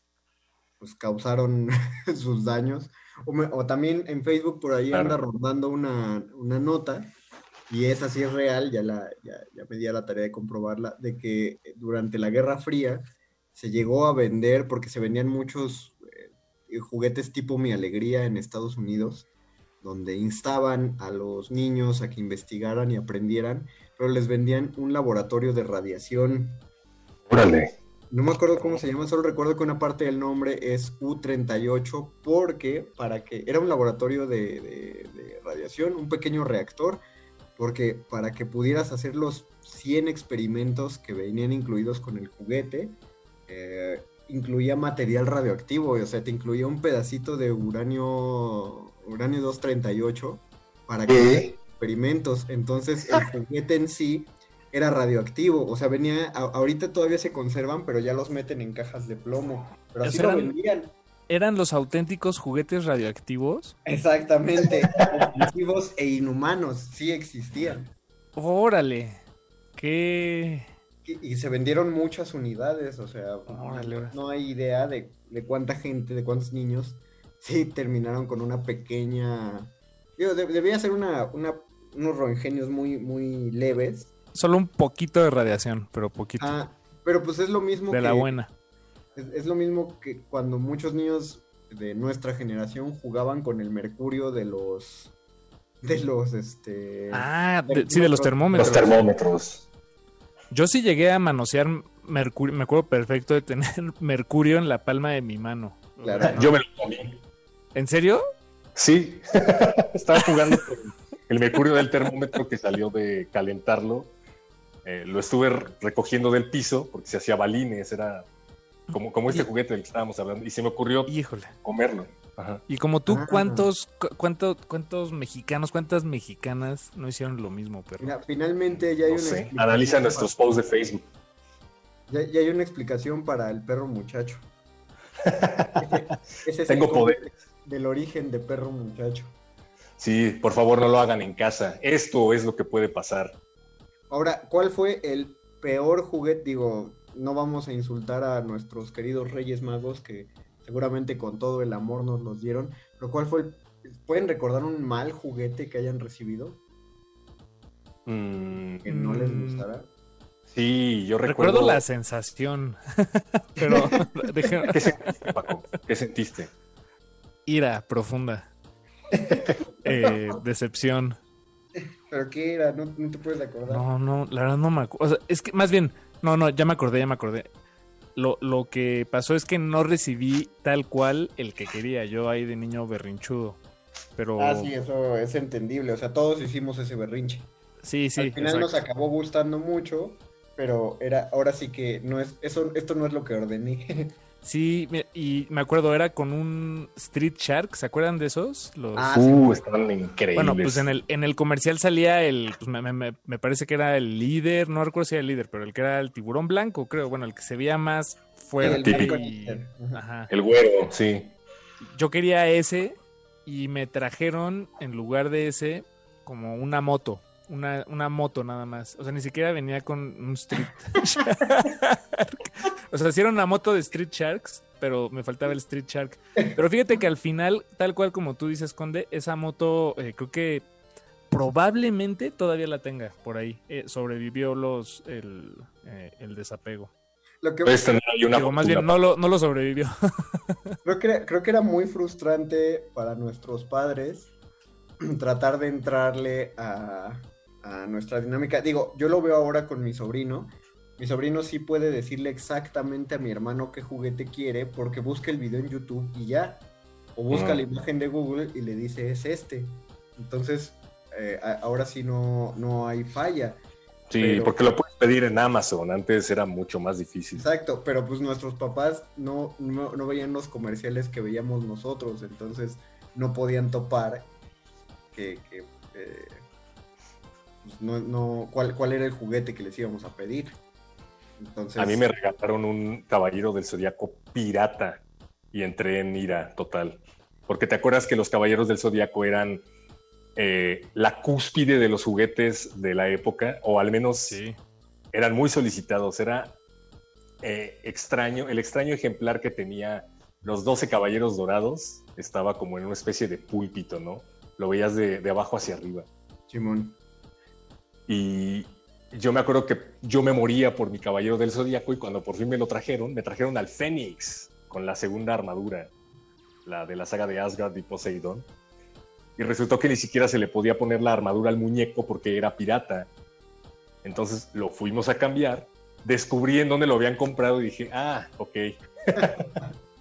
pues causaron sus daños. O, también en Facebook por ahí anda rondando una, nota, y esa sí es real, ya, la, ya, me di a la tarea de comprobarla, de que durante la Guerra Fría se llegó a vender, porque se vendían muchos eh, juguetes tipo Mi Alegría en Estados Unidos, donde instaban a los niños a que investigaran y aprendieran, pero les vendían un laboratorio de radiación. Órale. No me acuerdo cómo se llama, solo recuerdo que una parte del nombre es U38 porque para que era un laboratorio de, radiación, un pequeño reactor, porque para que pudieras hacer los 100 experimentos que venían incluidos con el juguete, eh, incluía material radioactivo, o sea, te incluía un pedacito de uranio, uranio 238 para que experimentos. Entonces el juguete en sí era radioactivo. O sea, venía, ahorita todavía se conservan, pero ya los meten en cajas de plomo. Pero así lo vendían. ¿Eran los auténticos juguetes radioactivos? Exactamente. Radioactivos e inhumanos, sí existían. Órale. Qué... Y, se vendieron muchas unidades, o sea, no hay idea de, cuánta gente, de cuántos niños sí terminaron con una pequeña... Yo, debía ser una, una, unos roengenios muy, muy leves, Solo un poquito de radiación, pero poquito. Ah, pero pues es lo mismo de la buena. Es, lo mismo que cuando muchos niños de nuestra generación jugaban con el mercurio de los de los este ah sí de los termómetros. Los termómetros. Yo sí llegué a manosear mercurio me acuerdo perfecto de tener mercurio en la palma de mi mano. Claro. Yo me lo comí en serio sí estaba jugando con el mercurio del termómetro que salió de calentarlo eh, lo estuve recogiendo del piso porque se hacía balines, era como, como este juguete del que estábamos hablando, y se me ocurrió comerlo. Y como tú, ah. ¿cuántos, cuánto, ¿cuántos mexicanos, cuántas mexicanas no hicieron lo mismo? Pero... finalmente ya hay una... Analiza nuestros posts de Facebook. Ya, ya hay una explicación para el perro muchacho. Ese es Tengo el poder. Del origen de perro muchacho. Sí, por favor no lo hagan en casa. Esto es lo que puede pasar. Ahora, ¿cuál fue el peor juguete? Digo, no vamos a insultar a nuestros queridos Reyes Magos que seguramente con todo el amor nos los dieron, pero ¿cuál fue el... ¿Pueden recordar un mal juguete que hayan recibido? Mm, Que no les Mm. gustara. sí, yo Recuerdo, recuerdo. la sensación, pero ¿Qué sentiste, Paco? ¿Qué sentiste? Ira profunda. Eh, decepción. ¿Pero qué era? No, no te puedes acordar. No, no, la verdad no me acuerdo. O sea, es que más bien, no, no, ya me acordé, ya me acordé. Lo, lo que pasó es que no recibí tal cual el que quería, yo ahí de niño berrinchudo. Pero Ah, sí, eso es entendible. O sea, todos hicimos ese berrinche. sí, sí. Al final nos acabó gustando mucho, pero era ahora sí que no es eso esto no es lo que ordené. Sí, y me acuerdo, era con un Street Shark, ¿se acuerdan de esos? Los... Ah, sí. Uh, estaban increíbles. Bueno, pues en el, en el comercial salía el, pues me, me- me parece que era el líder, no recuerdo si era el líder, pero el que era el tiburón blanco, creo, bueno, el que se veía más fuerte. El típico. y- Ajá. ajá. El güero, sí. Yo quería ese y me trajeron en lugar de ese como una moto, una, una moto nada más. O sea, ni siquiera venía con un Street Shark. O sea, era una moto de Street Sharks, pero me faltaba el Street Shark. Pero fíjate que al final, tal cual como tú dices, Conde, esa moto eh, creo que probablemente todavía la tenga por ahí. Eh, sobrevivió los el, eh, el desapego. Lo que Puedes tener ahí una Digo, más bien, no lo, no lo sobrevivió. creo que era, creo que era muy frustrante para nuestros padres tratar de entrarle a, a nuestra dinámica. Digo, yo lo veo ahora con mi sobrino. Mi sobrino sí puede decirle exactamente a mi hermano qué juguete quiere porque busca el video en YouTube y ya. O busca la imagen de Google y le dice es este. Entonces, eh, ahora sí no, no hay falla. Sí, pero- porque lo puedes pedir en Amazon. Antes era mucho más difícil. Exacto, pero pues nuestros papás no, no, no veían los comerciales que veíamos nosotros, entonces no podían topar que, que, eh, pues, no, no, cuál, cuál era el juguete que les íbamos a pedir. Entonces, A mí me regalaron un caballero del zodiaco pirata y entré en ira total. Porque te acuerdas que los caballeros del zodiaco eran eh, la cúspide de los juguetes de la época, o al menos Sí. eran muy solicitados. Era eh, extraño, el extraño ejemplar que tenía los 12 caballeros dorados estaba como en una especie de púlpito, ¿no? Lo veías de, de abajo hacia arriba. Simón. Y yo me acuerdo que yo me moría por mi caballero del zodiaco y cuando por fin me lo trajeron, me trajeron al Fénix con la segunda armadura, la de la saga de Asgard y Poseidón. Y resultó que ni siquiera se le podía poner la armadura al muñeco porque era pirata. Entonces lo fuimos a cambiar, descubrí en dónde lo habían comprado y dije, ah, ok.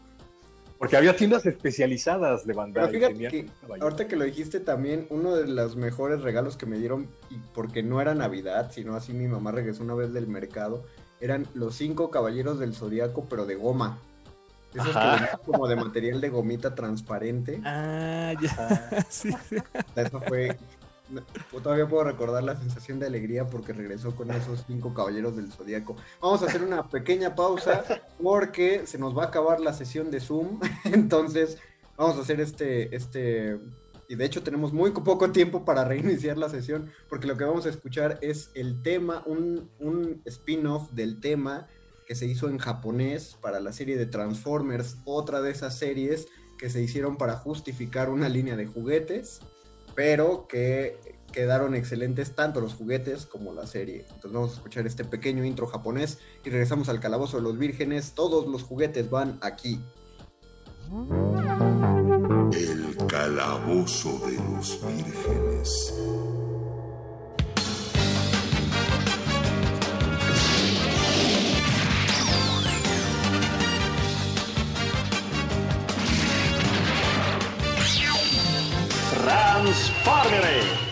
porque había tiendas especializadas de Pero Bandai. fíjate tenían que ahorita que lo dijiste también, uno de los mejores regalos que me dieron, y porque no era Navidad, sino así mi mamá regresó una vez del mercado, eran los cinco caballeros del zodiaco, pero de goma. Esos que Ajá. venían como de material de gomita transparente. Ah, ya. Sí, sí. Eso fue. Todavía puedo recordar la sensación de alegría porque regresó con esos cinco caballeros del zodiaco. Vamos a hacer una pequeña pausa porque se nos va a acabar la sesión de Zoom. Entonces, vamos a hacer este. este y de hecho, tenemos muy poco tiempo para reiniciar la sesión porque lo que vamos a escuchar es el tema, un, un spin-off del tema que se hizo en japonés para la serie de Transformers, otra de esas series que se hicieron para justificar una línea de juguetes, pero que quedaron excelentes tanto los juguetes como la serie. Entonces vamos a escuchar este pequeño intro japonés y regresamos al calabozo de los vírgenes. Todos los juguetes van aquí. El calabozo de los vírgenes. ¡Transformere!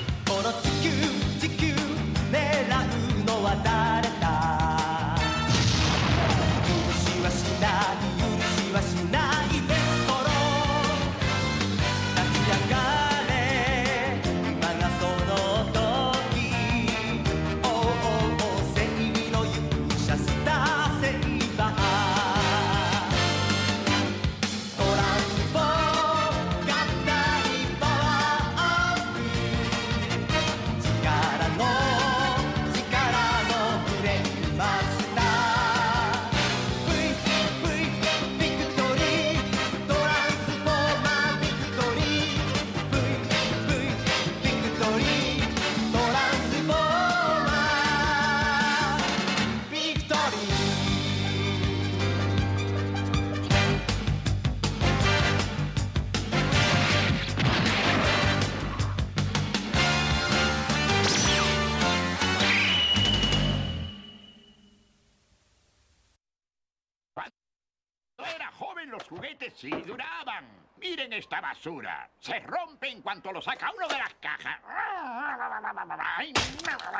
Miren esta basura. Se rompe en cuanto lo saca uno de las cajas. Ay,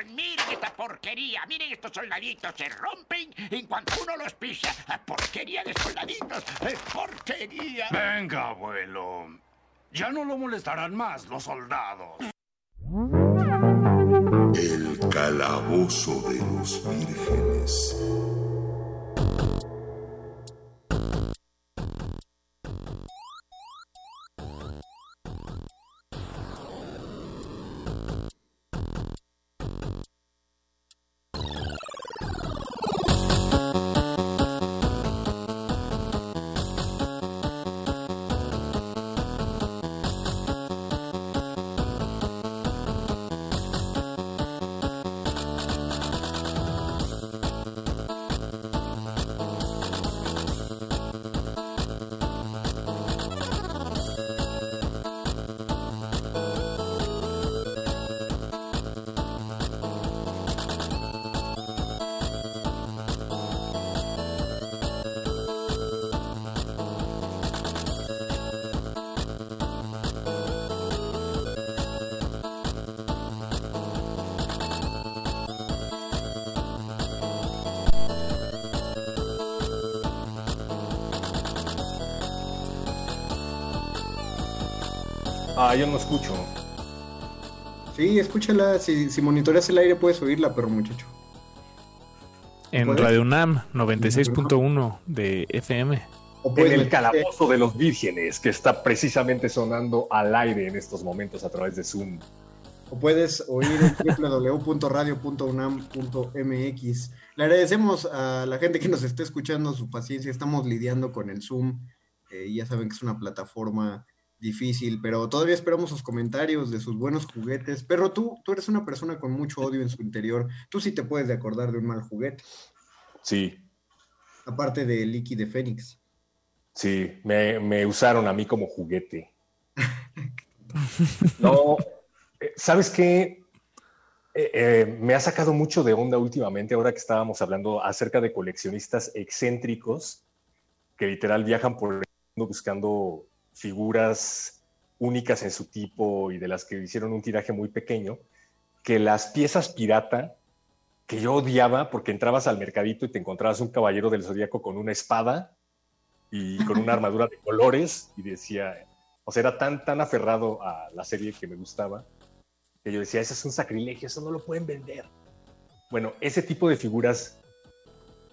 miren esta porquería. Miren estos soldaditos. Se rompen en cuanto uno los pisa. Porquería de soldaditos. Porquería. Venga, abuelo. Ya no lo molestarán más los soldados. El calabozo de los vírgenes. Ah, yo no escucho. Sí, escúchala. Si, si monitoreas el aire puedes oírla, pero muchacho. En ¿Puedes? Radio UNAM 96.1 de FM. O En el calabozo de los vírgenes, que está precisamente sonando al aire en estos momentos a través de Zoom. O puedes oír en www.radio.unam.mx. Le agradecemos a la gente que nos está escuchando su paciencia. Estamos lidiando con el Zoom. Eh, ya saben que es una plataforma difícil, pero todavía esperamos sus comentarios de sus buenos juguetes. Pero tú, tú eres una persona con mucho odio en su interior. Tú sí te puedes de acordar de un mal juguete, Sí, aparte de Licky de Fénix. sí, me, me usaron a mí como juguete. No, eh, ¿sabes qué? Eh, eh, me ha sacado mucho de onda últimamente, ahora que estábamos hablando acerca de coleccionistas excéntricos que literal viajan por el mundo buscando figuras únicas en su tipo y de las que hicieron un tiraje muy pequeño, que las piezas pirata que yo odiaba porque entrabas al mercadito y te encontrabas un caballero del zodiaco con una espada y con una armadura de colores y decía, o sea, era tan, tan aferrado a la serie que me gustaba que yo decía, eso es un sacrilegio, eso no lo pueden vender. Bueno, ese tipo de figuras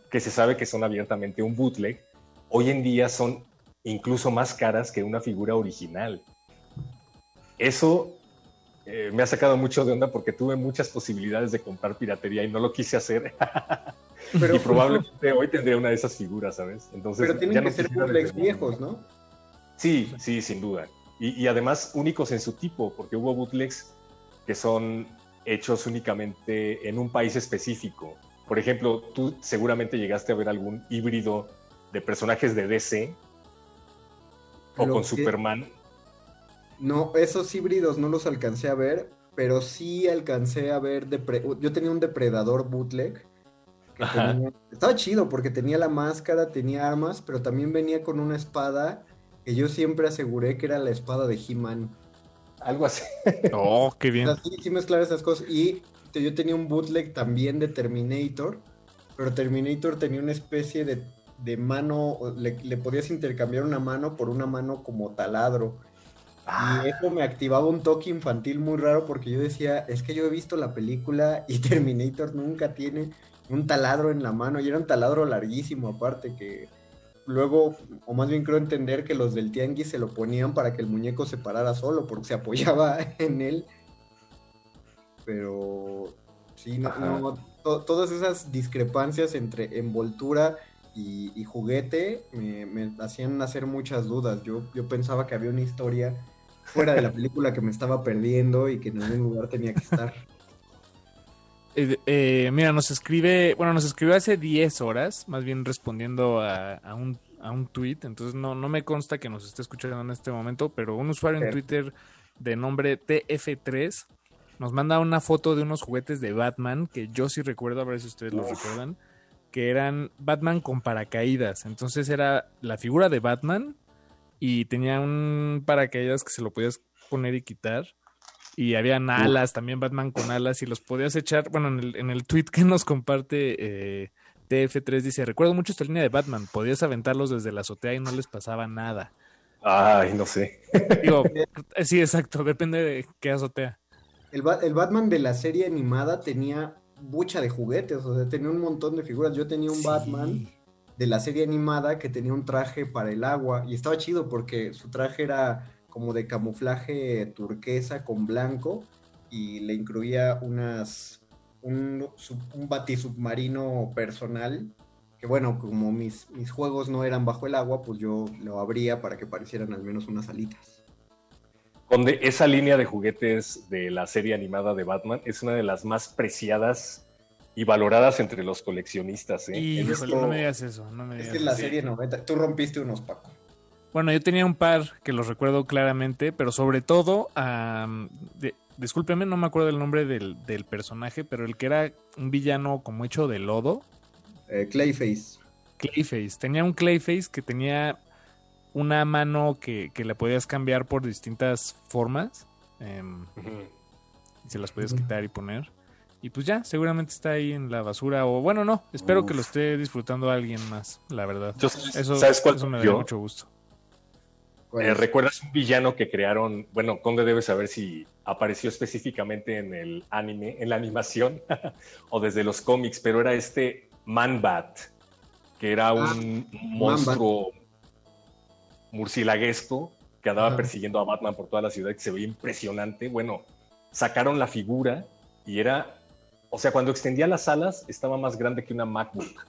que se sabe que son abiertamente un bootleg, hoy en día son incluso más caras que una figura original. Eso eh, me ha sacado mucho de onda porque tuve muchas posibilidades de comprar piratería y no lo quise hacer. Pero, y probablemente hoy tendría una de esas figuras, ¿sabes? Entonces, pero tienen ya que no ser quisiera bootlegs viejos, ¿no? Sí, sí, sin duda. Y, y además únicos en su tipo, porque hubo bootlegs que son hechos únicamente en un país específico. Por ejemplo, tú seguramente llegaste a ver algún híbrido de personajes de DC o Lo con que- Superman. No, esos híbridos no los alcancé a ver, pero sí alcancé a ver. depre- Yo tenía un depredador bootleg. tenía- Estaba chido porque tenía la máscara, tenía armas, pero también venía con una espada que yo siempre aseguré que era la espada de He-Man. Algo así. Oh, qué O bien. sea, sí, sí mezclar esas cosas. Y yo tenía un bootleg también de Terminator, pero Terminator tenía una especie de, de mano, le, le podías intercambiar una mano por una mano como taladro. Y eso me activaba un toque infantil muy raro porque yo decía, es que yo he visto la película y Terminator nunca tiene un taladro en la mano y era un taladro larguísimo aparte que luego, o más bien creo entender que los del tianguis se lo ponían para que el muñeco se parara solo porque se apoyaba en él. Pero sí, no, Ajá. no, to- todas esas discrepancias entre envoltura y, y juguete me, me hacían hacer muchas dudas. Yo, yo pensaba que había una historia fuera de la película que me estaba perdiendo y que en algún lugar tenía que estar. Eh, eh, mira, nos escribe, bueno, nos escribió hace 10 horas, más bien respondiendo a, a un, a un tweet, entonces no, no me consta que nos esté escuchando en este momento, pero un usuario en. Twitter de nombre TF3 nos manda una foto de unos juguetes de Batman, que yo sí recuerdo, a ver si ustedes los recuerdan, que eran Batman con paracaídas, entonces era la figura de Batman y tenía un paracaídas que se lo podías poner y quitar. Y habían alas, también Batman con alas, y los podías echar. Bueno, en el, en el tweet que nos comparte eh, TF3 dice: Recuerdo mucho esta línea de Batman. Podías aventarlos desde la azotea y no les pasaba nada. Ay, no sé. Digo, eh, sí, exacto, depende de qué azotea. El, Ba- el Batman de la serie animada tenía bucha de juguetes, o sea, tenía un montón de figuras. Yo tenía un Sí. Batman de la serie animada que tenía un traje para el agua y estaba chido porque su traje era como de camuflaje turquesa con blanco y le incluía unas un, sub- un batisubmarino personal que bueno, como mis, mis juegos no eran bajo el agua, pues yo lo abría para que parecieran al menos unas alitas. Donde esa línea de juguetes de la serie animada de Batman es una de las más preciadas y valoradas entre los coleccionistas. ¿eh? Híjole, no me digas eso, no me Es que es la serie 90, tú rompiste unos, Paco. Bueno, yo tenía un par que los recuerdo claramente, pero sobre todo, de- discúlpeme, no me acuerdo el nombre del, del personaje, pero el que era un villano como hecho de lodo, Eh, Clayface. Clayface. Tenía un Clayface que tenía una mano que, que la podías cambiar por distintas formas. em, y se las podías quitar y poner. Y pues ya, seguramente está ahí en la basura. O bueno, no, espero que lo esté disfrutando alguien más, la verdad. Yo- Eso, ¿Sabes cuál eso me yo? mucho gusto. ¿Cuál Eh? ¿Recuerdas un villano que crearon? Bueno, Conde debe saber si apareció específicamente en el anime, en la animación o desde los cómics, pero era este Man-Bat, que era un monstruo murcielaguesco que andaba Ajá. persiguiendo a Batman por toda la ciudad, que se veía impresionante. Bueno, sacaron la figura y era, o sea, cuando extendía las alas estaba más grande que una MacBook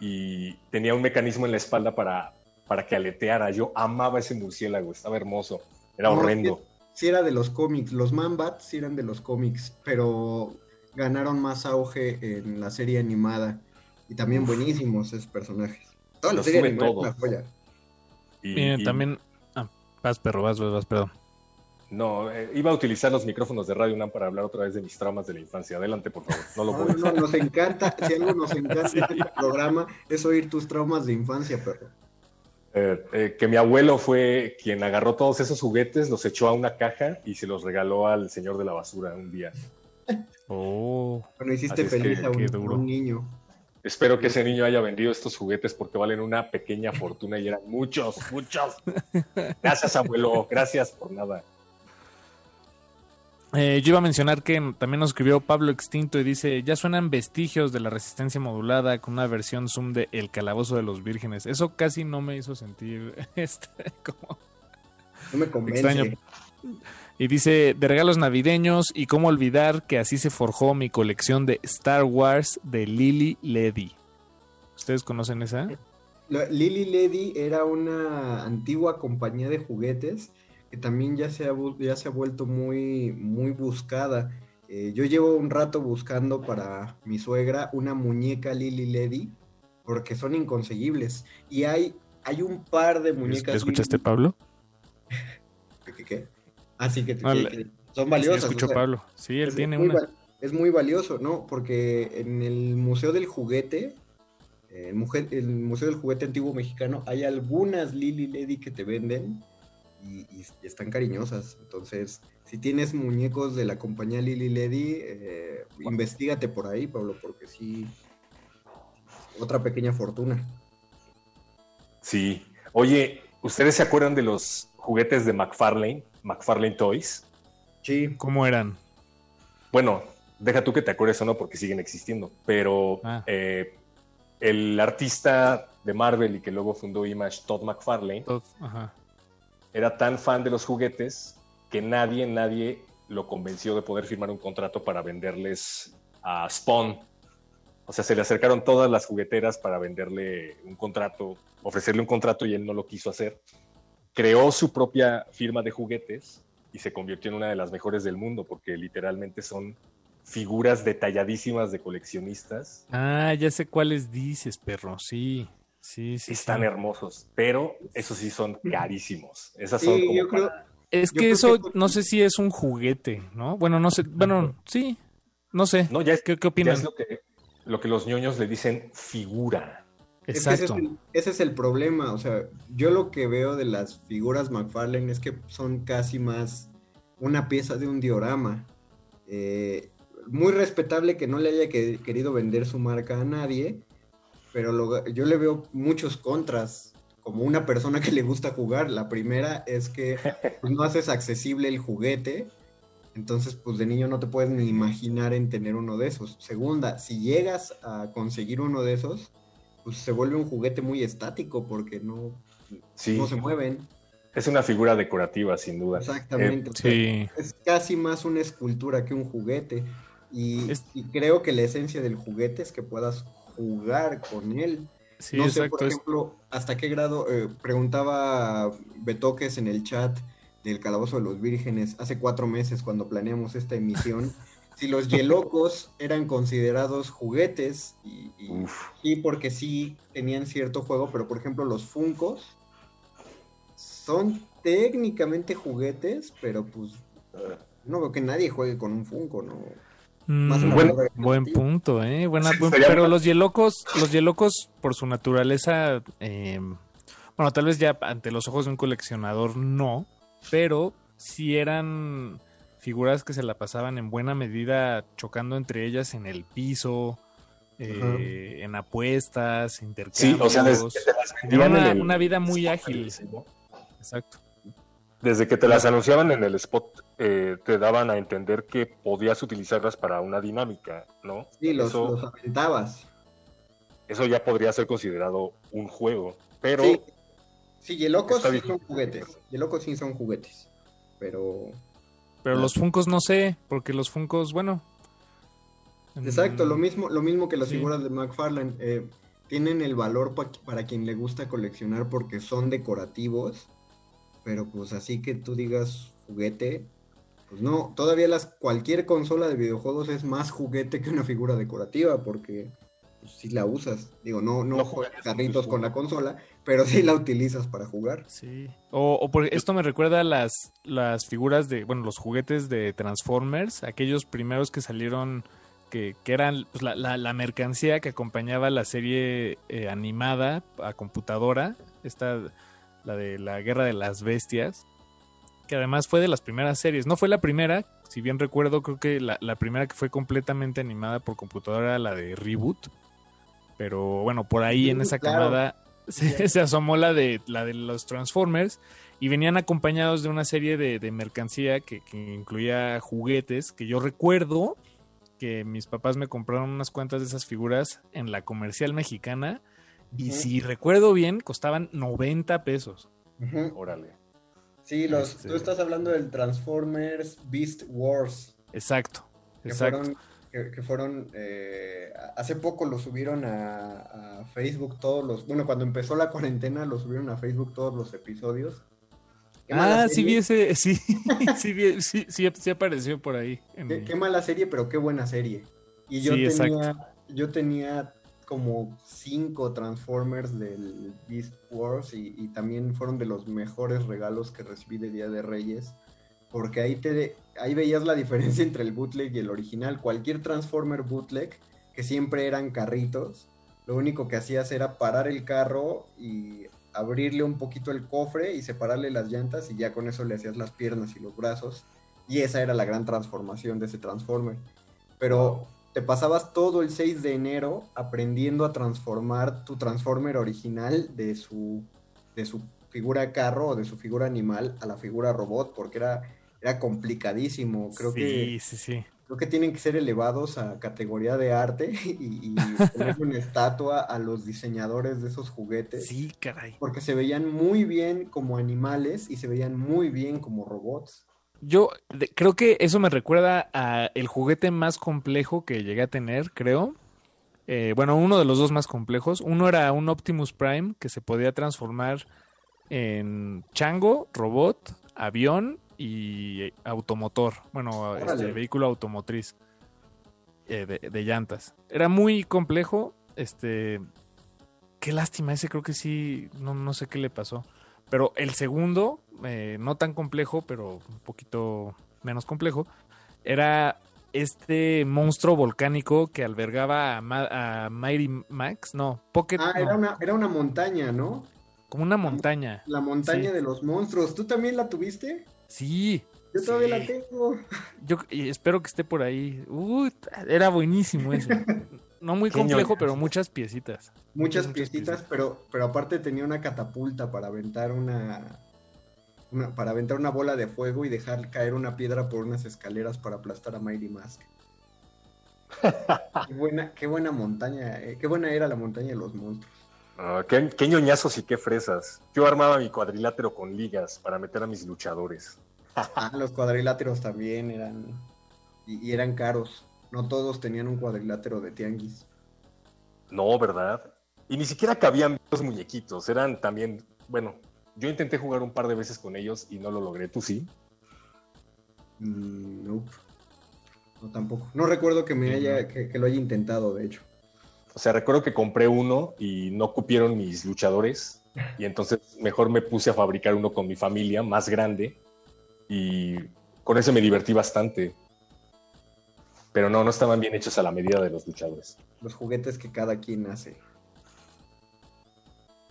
y tenía un mecanismo en la espalda para, para que aleteara. Yo amaba ese murciélago, estaba hermoso, era No, horrendo. Sí era de los cómics, los Man-Bats sí eran de los cómics, pero ganaron más auge en la serie animada. Y también buenísimos esos personajes. Toda la Los serie animada todos. una joya. Y- Miren, y- también. Ah, vas, perro, vas, vas, vas, perdón. No, eh, iba a utilizar los micrófonos de Radio UNAM para hablar otra vez de mis traumas de la infancia. Adelante, por favor. No lo No, a no, no, nos encanta, si algo nos encanta en este programa es oír tus traumas de infancia, perro. Eh, eh, que mi abuelo fue quien agarró todos esos juguetes, los echó a una caja y se los regaló al señor de la basura un día. Oh. Bueno, hiciste Así es feliz que- a, un, duro. un niño. Espero que ese niño haya vendido estos juguetes porque valen una pequeña fortuna y eran muchos, muchos. Gracias, abuelo. Gracias por nada. Eh, yo iba a mencionar que también nos escribió Pablo Extinto y dice, ya suenan vestigios de la resistencia modulada con una versión Zoom de El Calabozo de los Vírgenes. Eso casi no me hizo sentir este, como No me convence. extraño. Y dice, de regalos navideños y cómo olvidar que así se forjó mi colección de Star Wars de Lily Ledy. ¿Ustedes conocen esa? La- Lily Ledy era una antigua compañía de juguetes que también ya se ha, ya se ha vuelto muy, muy buscada. Eh, yo llevo un rato buscando para mi suegra una muñeca Lily Ledy porque son inconseguibles. Y hay, hay un par de muñecas. ¿Ya escuchaste, Lily- Pablo? ¿Qué, qué, qué? Ah, que, que son valiosas. Sí, escuchó o sea, Pablo. Sí, él es tiene muy una. es muy valioso, ¿no? Porque en el Museo del Juguete, eh, el, Museo del Juguete Antiguo Mexicano, hay algunas Lily Ledy que te venden y, y- y están cariñosas. Entonces, si tienes muñecos de la compañía Lily Ledy, eh, investigate por ahí, Pablo, porque sí, otra pequeña fortuna. Sí. Oye, ¿ustedes se acuerdan de los juguetes de McFarlane? McFarlane Toys. Sí. ¿Cómo eran? Bueno, deja tú que te acuerdes o no, porque siguen existiendo. Pero Ah. eh, el artista de Marvel y que luego fundó Image, Todd McFarlane, Ajá. era tan fan de los juguetes que nadie, nadie lo convenció de poder firmar un contrato para venderles a Spawn. O sea, se le acercaron todas las jugueteras para venderle un contrato, ofrecerle un contrato y él no lo quiso hacer. Creó su propia firma de juguetes y se convirtió en una de las mejores del mundo porque literalmente son figuras detalladísimas de coleccionistas. Ah, ya sé cuáles dices, perro. Sí, sí, sí. Están sí. hermosos, pero esos sí son carísimos. Esas Sí, son como yo creo- para- Es Yo que creo eso, que- no sé si es un juguete, ¿no? Bueno, no sé. Bueno, sí. No sé. No, ya es, ¿Qué, qué ya opinan? es lo que, lo que los ñoños le dicen figura. Es que ese, es Exacto. el, ese es el problema, o sea, yo lo que veo de las figuras McFarlane es que son casi más una pieza de un diorama. Eh, muy respetable que no le haya que- querido vender su marca a nadie, pero lo- yo le veo muchos contras, como una persona que le gusta jugar. La primera es que pues, no haces accesible el juguete, entonces pues de niño no te puedes ni imaginar en tener uno de esos. Segunda, si llegas a conseguir uno de esos, pues se vuelve un juguete muy estático porque no, Sí. no se mueven. Es una figura decorativa, sin duda. Exactamente. Eh, o sea, Sí. Es casi más una escultura que un juguete. Y, y creo que la esencia del juguete es que puedas jugar con él. Sí, no sé, exacto, por es- ejemplo, hasta qué grado, eh, preguntaba Betoques en el chat del Calabozo de los Vírgenes hace cuatro meses cuando planeamos esta emisión, si los yelocos eran considerados juguetes, y, y porque sí tenían cierto juego, pero por ejemplo los Funcos son técnicamente juguetes, pero pues no veo que nadie juegue con un Funko, ¿no? Más Mm, buen, buen punto, ¿eh? Buena- Sí, buen- sería pero los hielocos, los hielocos, por su naturaleza, eh, bueno, tal vez ya ante los ojos de un coleccionador no, pero sí eran figuras que se la pasaban en buena medida chocando entre ellas en el piso, eh, en apuestas, intercambios. Sí, o sea, desde que te las Tenían vendían una, en el una vida muy spot ágil. Exacto. Desde que te las anunciaban en el spot, eh, te daban a entender que podías utilizarlas para una dinámica, ¿no? Sí, los, eso, los aventabas. eso ya podría ser considerado un juego, pero Sí, sí Yelocos sí son juguetes. Yelocos sí son juguetes. Pero. Pero los Funcos no sé, porque los Funcos, bueno. Exacto, lo mismo, lo mismo que las Sí. figuras de McFarlane. eh, tienen el valor pa- para quien le gusta coleccionar porque son decorativos. Pero pues así que tú digas juguete. Pues no, todavía las, cualquier consola de videojuegos es más juguete que una figura decorativa porque si la usas. Digo, no, no, juegas carritos con la consola, pero sí la utilizas para jugar. Sí. O, o por, esto me recuerda a las, las figuras de, bueno, los juguetes de Transformers, aquellos primeros que salieron, que, que eran pues, la, la- la mercancía que acompañaba la serie eh, animada a computadora, esta, la de la Guerra de las Bestias, que además fue de las primeras series. No fue la primera, si bien recuerdo, creo que la, la primera que fue completamente animada por computadora era la de Reboot. Pero bueno, por ahí en esa claro. camada se, se asomó la de, la de los Transformers y venían acompañados de una serie de, de mercancía que, que incluía juguetes que yo recuerdo que mis papás me compraron unas cuantas de esas figuras en la comercial mexicana y si recuerdo bien costaban 90 pesos. Órale. Sí, los, Este- tú estás hablando del Transformers Beast Wars. Exacto, exacto. fueron, que, que fueron eh, hace poco lo subieron a, a Facebook todos los, bueno, cuando empezó la cuarentena lo subieron a Facebook todos los episodios. Qué Ah, sí vi ese, sí, sí, vi- sí, sí, sí apareció por ahí. en Qué, mala serie, pero qué buena serie. Y yo Sí, tenía, yo tenía como cinco Transformers del Beast Wars y, y también fueron de los mejores regalos que recibí de Día de Reyes. Porque ahí te ahí veías la diferencia entre el bootleg y el original. Cualquier Transformer bootleg, que siempre eran carritos, lo único que hacías era parar el carro y abrirle un poquito el cofre y separarle las llantas y ya con eso le hacías las piernas y los brazos. Y esa era la gran transformación de ese Transformer. Pero te pasabas todo el 6 de enero aprendiendo a transformar tu Transformer original de su, de su figura carro o de su figura animal a la figura robot, porque era, era complicadísimo. Creo sí, que sí, sí. creo que tienen que ser elevados a categoría de arte y, y poner una estatua a los diseñadores de esos juguetes. Sí, caray. Porque se veían muy bien como animales y se veían muy bien como robots. Yo de- creo que eso me recuerda a el juguete más complejo que llegué a tener, creo. Eh, bueno, uno de los dos más complejos. Uno era un Optimus Prime que se podía transformar en chango, robot, avión y automotor. Bueno, este vehículo automotriz eh, de, de llantas. Era muy complejo. Este, qué lástima ese. Creo que sí. No, no sé qué le pasó. Pero el segundo, eh, no tan complejo, pero un poquito menos complejo, era este monstruo volcánico que albergaba a, Ma- a Mighty Max, no, Pocket, Ah, no, era una, era una montaña, ¿no? como una montaña. La montaña Sí. de los monstruos. ¿Tú también la tuviste? Sí, Yo todavía Sí. la tengo. yo espero que esté por ahí. Uy, era buenísimo ese. No muy complejo, pero muchas piecitas. Muchas Muchas piecitas, pero, pero aparte tenía una catapulta para aventar una, una- para aventar una bola de fuego y dejar caer una piedra por unas escaleras para aplastar a Mighty Mask. qué buena, qué buena montaña, eh, qué buena era la montaña de los monstruos. Ah, qué, qué ñoñazos y qué fresas. Yo armaba mi cuadrilátero con ligas para meter a mis luchadores. Ah, los cuadriláteros también eran y, y eran caros. No todos tenían un cuadrilátero de tianguis. No, ¿verdad? Y ni siquiera cabían los muñequitos. Eran también, bueno, yo intenté jugar un par de veces con ellos y no lo logré. ¿Tú sí? Mm, nope. No tampoco. No recuerdo que me haya que, que lo haya intentado, de hecho. O sea, recuerdo que compré uno y no cupieron mis luchadores. Y entonces mejor me puse a fabricar uno con mi familia, más grande. Y con ese me divertí bastante. Pero no, no estaban bien hechos a la medida de los luchadores. los juguetes que cada quien hace.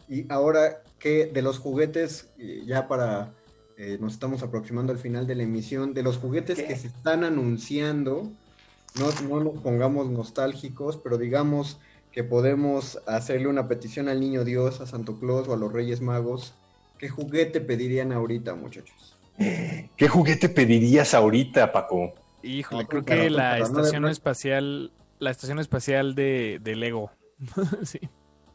Y ahora que de los juguetes, eh, ya para, eh, nos estamos aproximando al final de la emisión, de los juguetes que se están anunciando, no, no nos pongamos nostálgicos, pero digamos que podemos hacerle una petición al niño Dios, a Santo Claus o a los Reyes Magos. ¿Qué juguete pedirían ahorita, muchachos? ¿Qué juguete pedirías ahorita, Paco? Híjole, No, creo que la estación espacial, la estación espacial de, de Lego. sí.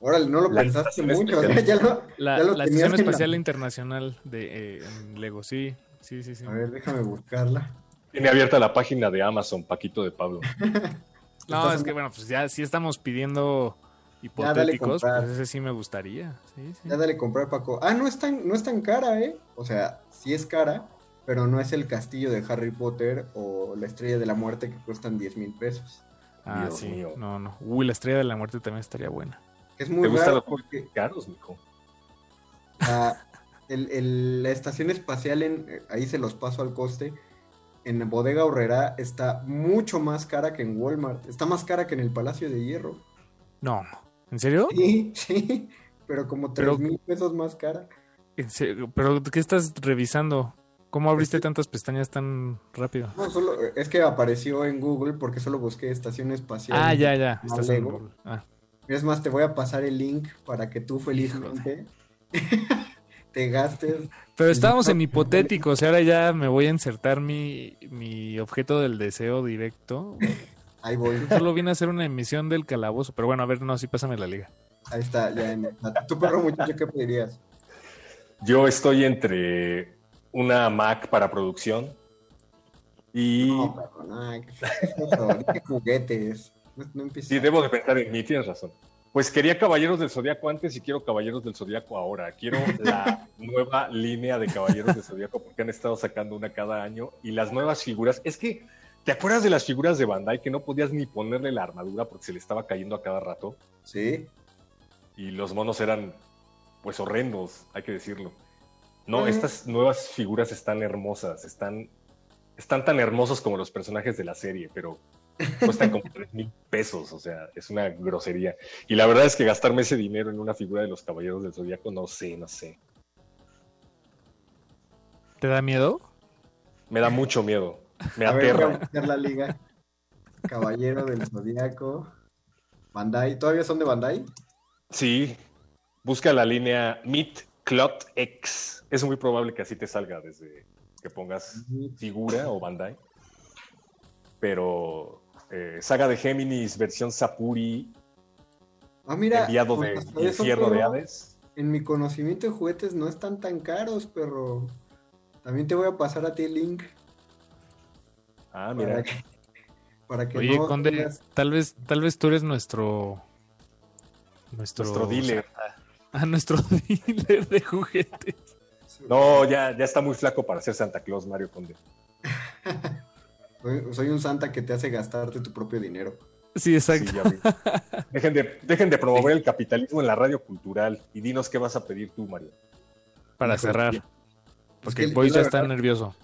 Órale, no lo La pensaste mucho, espacial. ya lo, La, ya lo la tenías estación la- espacial internacional de eh, en Lego, sí, sí, sí, sí. A ver, déjame buscarla. Tiene abierta la página de Amazon, Paquito de Pablo. No, es que bueno, pues ya sí estamos pidiendo Ya, dale hipotéticos, comprar. pues ese sí me gustaría. Sí, sí. Ya dale comprar, Paco. Ah, no es tan, no es tan cara, ¿eh? O sea, sí es cara, pero no es el castillo de Harry Potter o la estrella de la muerte que cuestan 10 mil pesos. Ah, Dios sí. mío. No, no. Uy, la estrella de la muerte también estaría buena. Es muy ¿Te gustan raro porque caros, mijo? la, el- el- la estación espacial, en, ahí se los paso al coste, en Bodega Horrera está mucho más cara que en Walmart. Está más cara que en el Palacio de Hierro. No, ¿en serio? Sí, sí, pero como 3 Pero- mil pesos más cara. ¿En serio? ¿Pero qué estás revisando? ¿Cómo abriste Este- tantas pestañas tan rápido? No, solo, es que apareció en Google porque solo busqué estación espacial. Ah, ya, ya. Estás en. Google. Ah. Es más, te voy a pasar el link para que tú felizmente te gastes. Pero estábamos en hipotéticos, y ahora ya me voy a insertar mi, mi objeto del deseo directo. Ahí voy. Solo vine a hacer una emisión del calabozo, pero bueno, a ver, no, sí, pásame la liga. Ahí está, ya en Tu perro muchacho, ¿qué pedirías? Yo estoy entre una Mac para producción y... No, perro, no, ¿qué? Dije juguetes. No, no empieces. Sí, debo de pensar en mí, tienes razón. Pues quería Caballeros del Zodíaco antes y quiero Caballeros del Zodíaco ahora. Quiero la nueva línea de Caballeros del Zodíaco porque han estado sacando una cada año y las nuevas figuras. Es que, ¿te acuerdas de las figuras de Bandai que no podías ni ponerle la armadura porque se le estaba cayendo a cada rato? Sí. Y los monos eran, pues, horrendos, hay que decirlo. No, estas nuevas figuras están hermosas, están, están tan hermosos como los personajes de la serie, pero cuestan como 3 mil pesos, o sea, es una grosería. Y la verdad es que gastarme ese dinero en una figura de los Caballeros del Zodíaco, no sé, no sé. ¿Te da miedo? Me da mucho miedo, me A ver, voy a buscar la liga. Caballero del Zodíaco. Bandai. ¿Todavía son de Bandai? Sí, busca la línea Meet Clot X. Es muy probable que así te salga desde que pongas figura o Bandai. Pero eh, Saga de Géminis, versión Sapuri, Ah, mira. enviado pues, de hasta eso, infierno de perro, Hades. En mi conocimiento de juguetes no están tan caros, pero también te voy a pasar a ti el link Ah, para mira. que, para que Oye, no Conde, tengas- tal vez, tal vez tú eres nuestro. Nuestro, Nuestro dealer. Ah, nuestro dealer de juguetes. No, ya, ya está muy flaco para ser Santa Claus, Mario Conde. Soy, soy un santa que te hace gastarte tu propio dinero. Sí, exacto. Sí, ya vi. dejen, de, dejen de promover el capitalismo en la radio cultural y dinos qué vas a pedir tú, Mario. Para cerrar. Porque Es el yo ya está verdad- nervioso.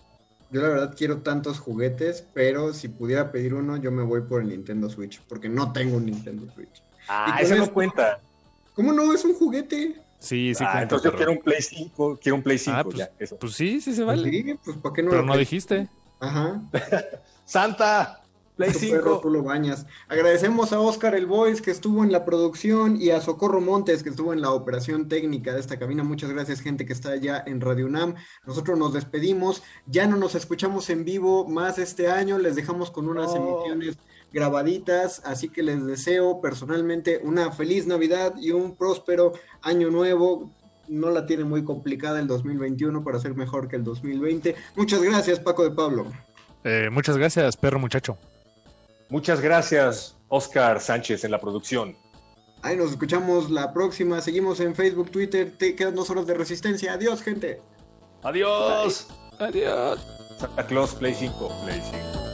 Yo la verdad quiero tantos juguetes, pero si pudiera pedir uno, yo me voy por el Nintendo Switch, porque no tengo un Nintendo Switch. Ah, eso no cuenta. ¿Cómo no? Es un juguete. Sí, sí. Ah, cuenta, entonces yo quiero un Play 5, quiero un Play 5, Ah, pues, ya, eso. pues sí, sí se vale. Sí, pues ¿para qué no Pero lo no dijiste. Ajá. Santa, Play Tu perro, 5. tú lo bañas. Agradecemos a Oscar el Voice que estuvo en la producción y a Socorro Montes que estuvo en la operación técnica de esta cabina. Muchas gracias, gente que está allá en Radio UNAM. Nosotros nos despedimos. Ya no nos escuchamos en vivo más este año. Les dejamos con unas emisiones grabaditas. Así que les deseo personalmente una feliz Navidad y un próspero año nuevo. No la tiene muy complicada el 2021 para ser mejor que el 2020. Muchas gracias, Paco de Pablo. Eh, muchas gracias, perro muchacho. Muchas gracias, Oscar Sánchez, en la producción. Ahí nos escuchamos la próxima. Seguimos en Facebook, Twitter. Te quedan dos horas de resistencia. Adiós, gente. Adiós. Adiós. Santa Claus, Play 5, Play 5.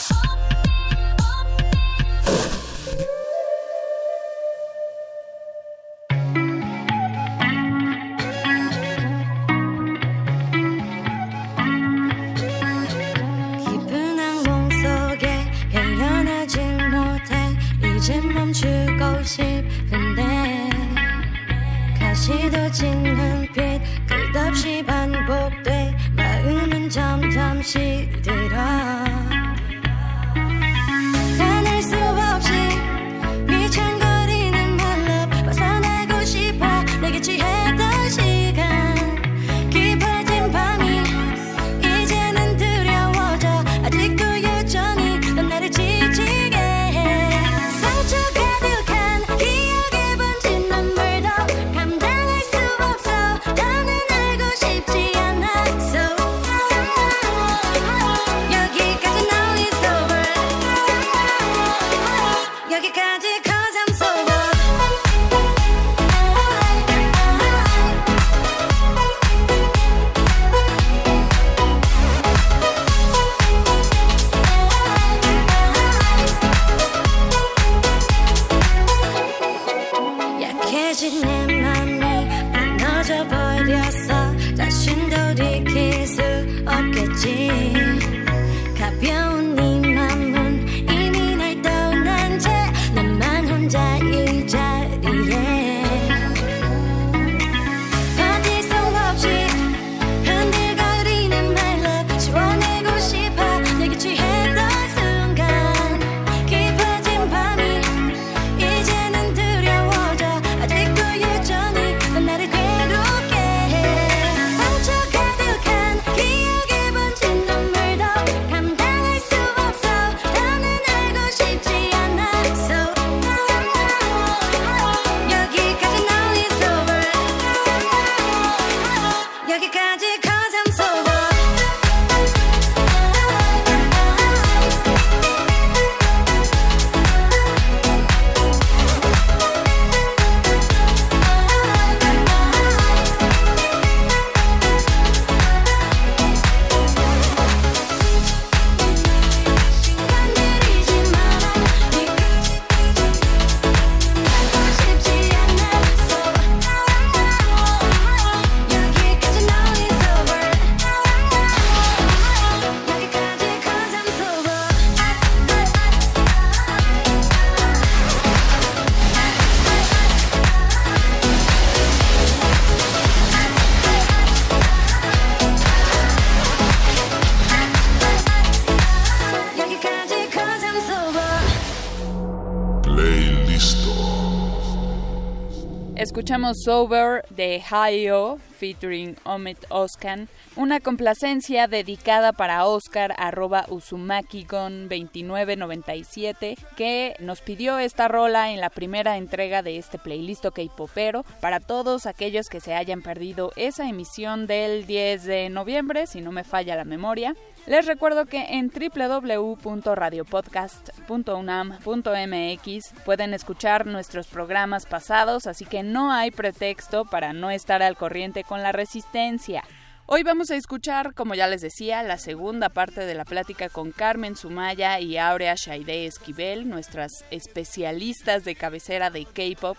Escuchamos Sober de Hayo featuring Omid Oskan, una complacencia dedicada para Oscar arroba Uzumakigon2997 que nos pidió esta rola en la primera entrega de este playlist K-Popero para todos aquellos que se hayan perdido esa emisión del 10 de noviembre, si no me falla la memoria. Les recuerdo que en www.radiopodcast.unam.mx pueden escuchar nuestros programas pasados, así que no hay pretexto para no estar al corriente con la resistencia. Hoy vamos a escuchar, como ya les decía, la segunda parte de la plática con Carmen Sumaya y Aurea Shaide Esquivel, nuestras especialistas de cabecera de K-pop.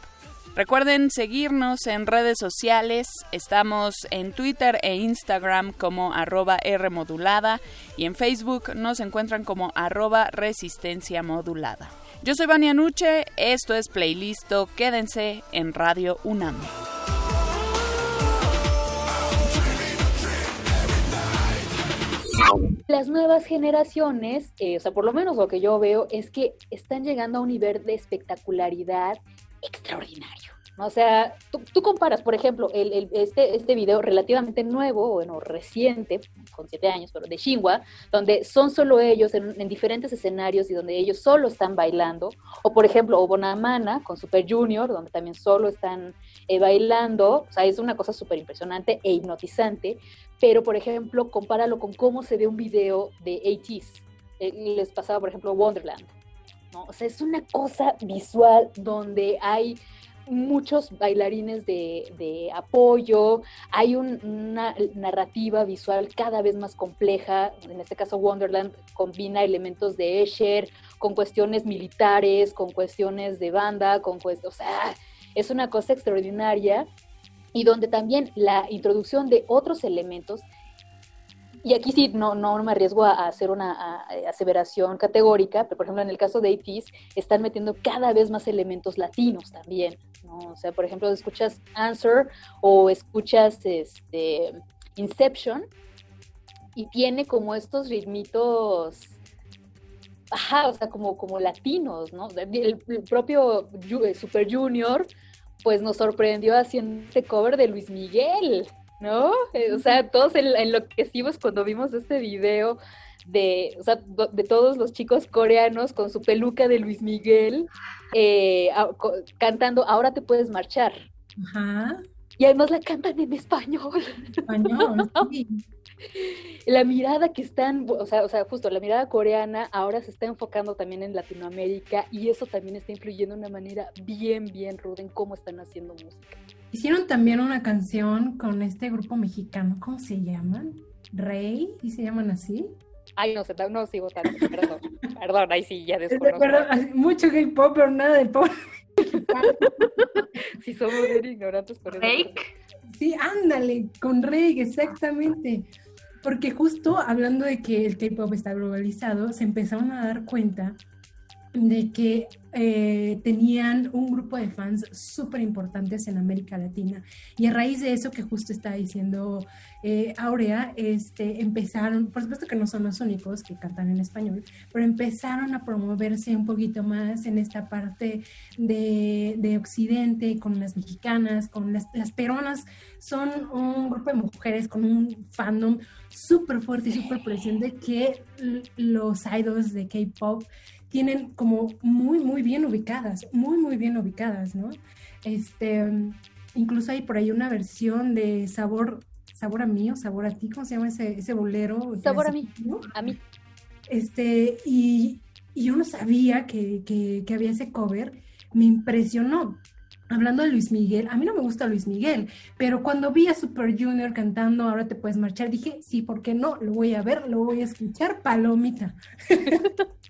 Recuerden seguirnos en redes sociales. Estamos en Twitter e Instagram como arroba Rmodulada y en Facebook nos encuentran como arroba Resistencia Modulada. Yo soy Vania Nuche, esto es Playlisto, quédense en Radio UNAM. Las nuevas generaciones, o sea, por lo menos lo que yo veo es que están llegando a un nivel de espectacularidad extraordinario. O sea, tú, comparas, por ejemplo, este, este video relativamente nuevo, bueno, reciente, con siete años, pero de Shinwa, donde son solo ellos en, en diferentes escenarios y donde ellos solo están bailando, o por ejemplo, Obonamana con Super Junior, donde también solo están eh, bailando, o sea, es una cosa súper impresionante e hipnotizante, pero por ejemplo, compáralo con cómo se ve un video de ATs. Eh, les pasaba, por ejemplo, Wonderland. ¿no? O sea, es una cosa visual donde hay muchos bailarines de, apoyo, hay un- una narrativa visual cada vez más compleja, en este caso Wonderland combina elementos de Escher con cuestiones militares, con cuestiones de banda, con cuest- o sea, es una cosa extraordinaria y donde también la introducción de otros elementos y aquí sí, no, no me arriesgo a, hacer una aseveración categórica, pero por ejemplo en el caso de ATs están metiendo cada vez más elementos latinos también, ¿no? O sea, por ejemplo, escuchas Answer o escuchas este, Inception y tiene como estos ritmitos, ajá, o sea, como, como latinos, ¿no? El, propio eh, Super Junior pues nos sorprendió haciendo este cover de Luis Miguel, ¿no? Eh, O sea, todos en- enloquecimos cuando vimos este video de, o sea, de todos los chicos coreanos con su peluca de Luis Miguel eh, cantando Ahora te puedes marchar. Ajá. Y además la cantan en español. Español, sí. La mirada que están, o sea, o sea, justo la mirada coreana ahora se está enfocando también en Latinoamérica y eso también está influyendo de una manera bien, bien ruda en cómo están haciendo música. Hicieron también una canción con este grupo mexicano, ¿cómo se llaman? Rey, ¿y se llaman así? Ay, no sé, no sigo tanto, perdón, perdón, ahí sí ya desconozco. Mucho K-pop, pero nada del pop. Sí, somos bien ignorantes por eso. Sí, ándale, con Rey, exactamente. Porque justo hablando de que el K-pop está globalizado, se empezaron a dar cuenta de que eh, tenían un grupo de fans súper importantes en América Latina. Y a raíz de eso que justo está diciendo eh, Aurea, este, empezaron, por supuesto que no son los únicos que cantan en español, pero empezaron a promoverse un poquito más en esta parte de, de Occidente, con las mexicanas, con las, las. Son un grupo de mujeres con un fandom súper fuerte y súper presente que los idols de K-pop tienen como muy, muy bien ubicadas, muy, muy bien ubicadas, ¿no? Este, incluso hay por ahí una versión de Sabor, Sabor a mí o Sabor a ti, ¿cómo se llama ese, ese bolero? Sabor a mí, clásico? a mí. Este, y, y yo no sabía que, que, que había ese cover, me impresionó. Hablando de Luis Miguel, a mí no me gusta Luis Miguel, pero cuando vi a Super Junior cantando Ahora te puedes marchar, dije, sí, ¿por qué no? Lo voy a ver, lo voy a escuchar, palomita.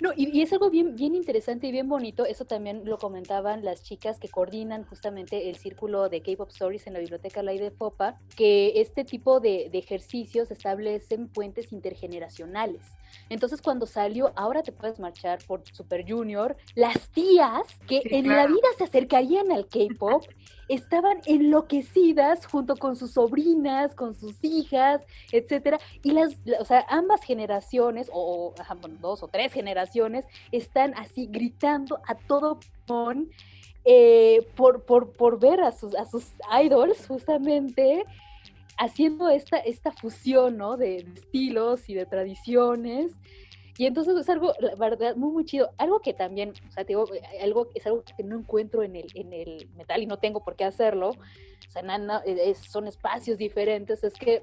No, y, y es algo bien, bien interesante y bien bonito, eso también lo comentaban las chicas que coordinan justamente el círculo de K-Pop Stories en la Biblioteca Lai de Fopa, que este tipo de, de ejercicios establecen puentes intergeneracionales. Entonces cuando salió, ahora te puedes marchar por Super Junior, las tías que Sí, en la vida se acercarían al K-pop estaban enloquecidas junto con sus sobrinas, con sus hijas, etcétera, y las, la- o sea, ambas generaciones o, bueno, dos o tres generaciones están así gritando a todo eh, por, por, por ver a sus, a sus idols justamente haciendo esta, esta fusión, ¿no? De, estilos y de tradiciones. Y entonces es algo, verdad, muy, muy chido. Algo que también, o sea, digo, eh, algo, es algo que no encuentro en el, en el metal y no tengo por qué hacerlo. O sea, es- son espacios diferentes. Es que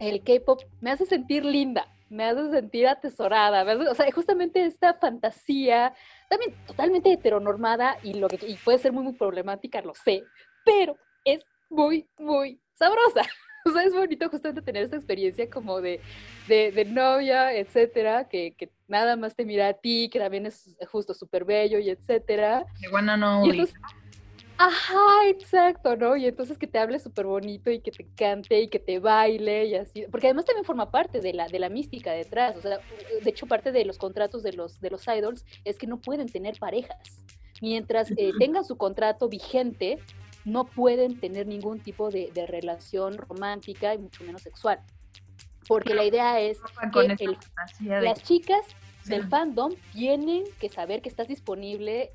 el K-pop me hace sentir linda, me hace sentir atesorada. hace- o sea, justamente esta fantasía, también totalmente heteronormada y, lo que, puede ser muy, muy problemática, lo sé, pero es muy, muy sabrosa. O sea, es bonito justamente tener esta experiencia como de, de, de novia, etcétera, que, que nada más te mira a ti, que también es justo súper bello y etcétera. De only. entonces- Ajá, exacto, ¿no? Y entonces que te hable súper bonito y que te cante y que te baile y así, porque además también forma parte de la, de la mística detrás, o sea, de hecho parte de los contratos de los, de los idols es que no pueden tener parejas, mientras eh, tengan su contrato vigente, no pueden tener ningún tipo de, de relación romántica y mucho menos sexual, porque la idea es que el- de las chicas del fandom tienen que saber que estás disponible,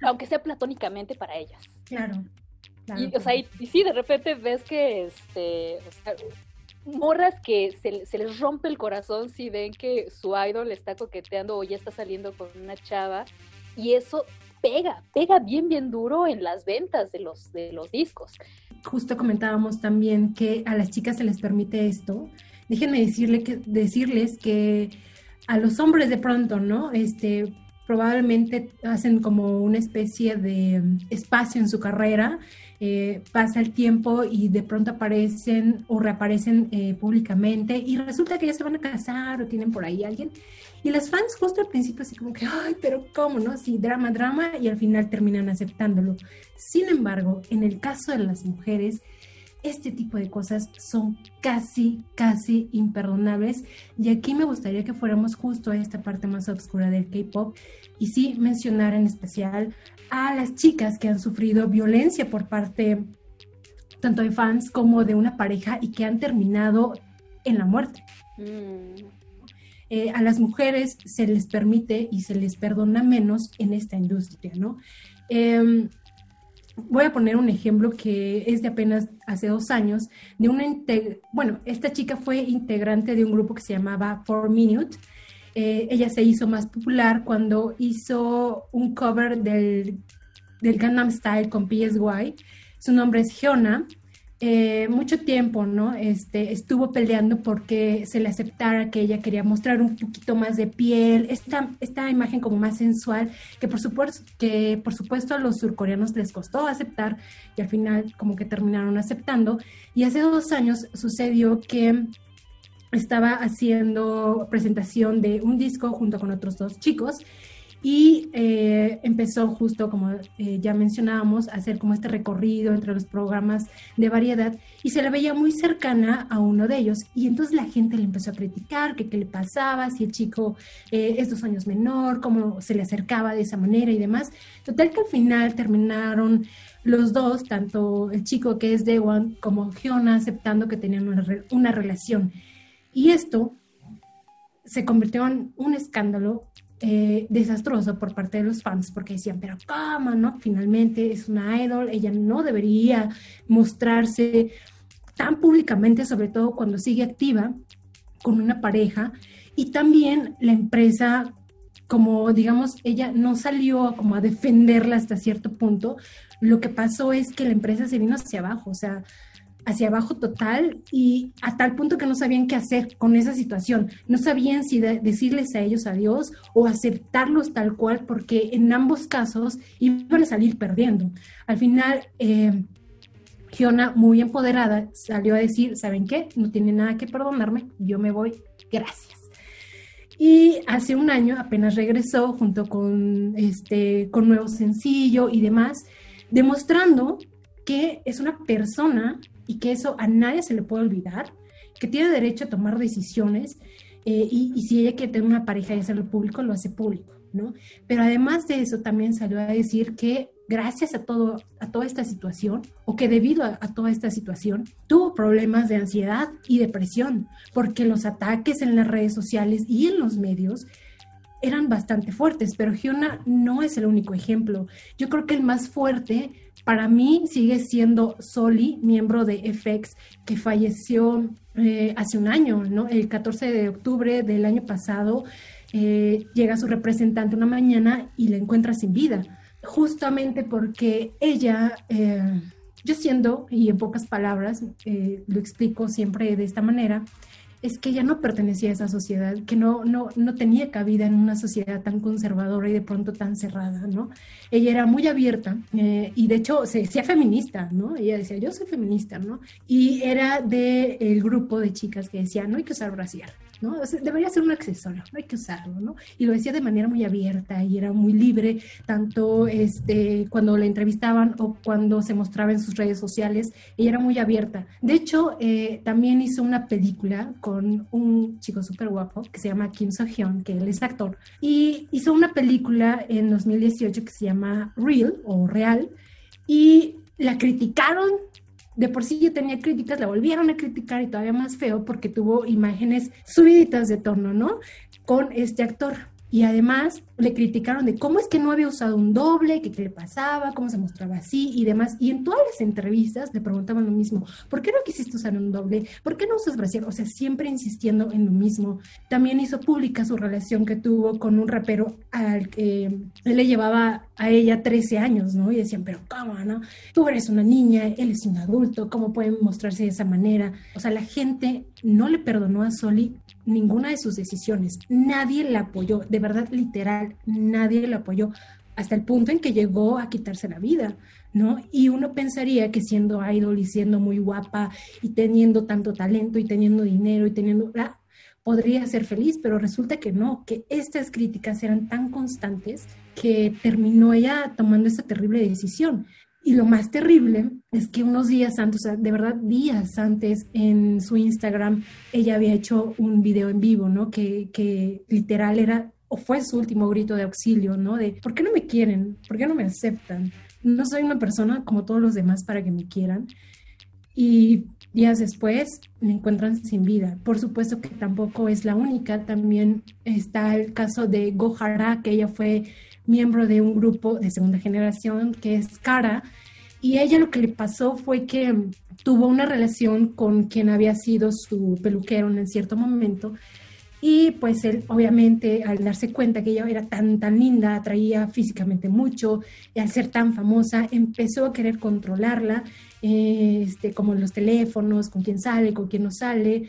aunque sea platónicamente para ellas. Claro. claro, Y, o sea, y, y sí, de repente ves que, este, o sea, morras que se, se les rompe el corazón si ven que su idol está coqueteando o ya está saliendo con una chava, y eso pega, pega bien, bien duro en las ventas de los, de los discos. justo comentábamos también que a las chicas se les permite esto. Déjenme decirle que, decirles que a los hombres de pronto, ¿no? Este, probablemente hacen como una especie de espacio en su carrera, eh, pasa el tiempo y de pronto aparecen o reaparecen eh, públicamente y resulta que ya se van a casar o tienen por ahí alguien. Y las fans justo al principio así como que, ay, pero ¿cómo, no? Sí, drama, drama y al final terminan aceptándolo. Sin embargo, en el caso de las mujeres, este tipo de cosas son casi, casi imperdonables. Y aquí me gustaría que fuéramos justo a esta parte más oscura del K-Pop y sí mencionar en especial a las chicas que han sufrido violencia por parte tanto de fans como de una pareja y que han terminado en la muerte. Eh, a las mujeres se les permite y se les perdona menos en esta industria, ¿no? Em, voy a poner un ejemplo que es de apenas hace dos años, de una, bueno, esta chica fue integrante de un grupo que se llamaba Four Minute. Eh, ella se hizo más popular cuando hizo un cover del, del Gangnam Style con PSY. Su nombre es Hyuna. Eh, mucho tiempo, ¿no? Este, estuvo peleando porque se le aceptara que ella quería mostrar un poquito más de piel, esta, esta imagen como más sensual, que por, supuesto, que por supuesto a los surcoreanos les costó aceptar y al final como que terminaron aceptando. Y hace dos años sucedió que estaba haciendo presentación de un disco junto con otros dos chicos y eh, empezó justo como eh, ya mencionábamos a hacer como este recorrido entre los programas de variedad y se la veía muy cercana a uno de ellos. Y entonces la gente le empezó a criticar que qué le pasaba si el chico eh, es dos años menor cómo se le acercaba de esa manera y demás. Total que al final terminaron los dos tanto el chico que es Dewan como Hyuna aceptando que tenían una, re- una relación. Y esto se convirtió en un escándalo eh, desastroso por parte de los fans porque decían, pero ¿cómo, no? Finalmente es una idol, ella no debería mostrarse tan públicamente, sobre todo cuando sigue activa con una pareja. Y también la empresa, como digamos, ella no salió como a defenderla hasta cierto punto, lo que pasó es que la empresa se vino hacia abajo, o sea, hacia abajo total y a tal punto que no sabían qué hacer con esa situación. No sabían si de- decirles a ellos adiós o aceptarlos tal cual, porque en ambos casos iban a salir perdiendo. Al final, eh, muy empoderada, salió a decir, ¿saben qué? No tiene nada que perdonarme, yo me voy, gracias. Y hace un año apenas regresó junto con este con nuevo sencillo y demás, demostrando que es una persona y que eso a nadie se le puede olvidar, que tiene derecho a tomar decisiones eh, y, si ella quiere tener una pareja y hacerlo público, lo hace público, ¿no? Pero además de eso, también salió a decir que gracias a, todo, a toda esta situación, o que debido a, toda esta situación, tuvo problemas de ansiedad y depresión, porque los ataques en las redes sociales y en los medios eran bastante fuertes, pero Giona no es el único ejemplo. Yo creo que el más fuerte para mí sigue siendo Soli, miembro de FX, que falleció eh, hace un año, ¿no? El 14 de octubre del año pasado, eh, llega su representante una mañana y la encuentra sin vida, justamente porque ella, eh, yo siendo, y en pocas palabras, lo explico siempre de esta manera, es que ella no pertenecía a esa sociedad, que no, no, no tenía cabida en una sociedad tan conservadora y de pronto tan cerrada, ¿no? Ella era muy abierta eh, y de hecho se decía feminista, ¿no? Ella decía, yo soy feminista, ¿no? Y era del el grupo de chicas que decían, no hay que usar brasier, ¿no? O sea, debería ser un accesorio, no hay que usarlo, ¿no? Y lo decía de manera muy abierta y era muy libre, tanto este, cuando la entrevistaban o cuando se mostraba en sus redes sociales, ella era muy abierta. De hecho, eh, también hizo una película con un chico súper guapo que se llama Kim So Hyun, que él es actor, y hizo una película en 2018 que se llama Real o Real, y la criticaron de por sí ya tenía críticas, la volvieron a criticar y todavía más feo porque tuvo imágenes subiditas de tono, ¿no? Con este actor. Y además le criticaron de cómo es que no había usado un doble, qué le pasaba, cómo se mostraba así y demás. Y en todas las entrevistas le preguntaban lo mismo, ¿por qué no quisiste usar un doble? ¿Por qué no usas brasier? O sea, siempre insistiendo en lo mismo. También hizo pública su relación que tuvo con un rapero al que él le llevaba a ella 13 años, ¿no? Y decían, pero ¿cómo, no? Tú eres una niña, él es un adulto, ¿cómo pueden mostrarse de esa manera? O sea, la gente no le perdonó a Soli ninguna de sus decisiones. Nadie la apoyó, de verdad, literal, nadie la apoyó, hasta el punto en que llegó a quitarse la vida, ¿no? Y uno pensaría que siendo idol y siendo muy guapa y teniendo tanto talento y teniendo dinero y teniendo... Ah, podría ser feliz, pero resulta que no, que estas críticas eran tan constantes que terminó ella tomando esta terrible decisión. Y lo más terrible es que unos días antes, de verdad días antes en su Instagram, ella había hecho un video en vivo, ¿no? Que literal era, o fue su último grito de auxilio, ¿no? De, ¿por qué no me quieren? ¿Por qué no me aceptan? No soy una persona como todos los demás para que me quieran. Y días después me encuentran sin vida. Por supuesto que tampoco es la única, también está el caso de Gohara, que ella fue miembro de un grupo de segunda generación que es Cara, y ella lo que le pasó fue que tuvo una relación con quien había sido su peluquero en cierto momento, y pues él obviamente al darse cuenta que ella era tan, tan linda, atraía físicamente mucho, y al ser tan famosa empezó a querer controlarla, este, como los teléfonos, con quién sale, con quién no sale,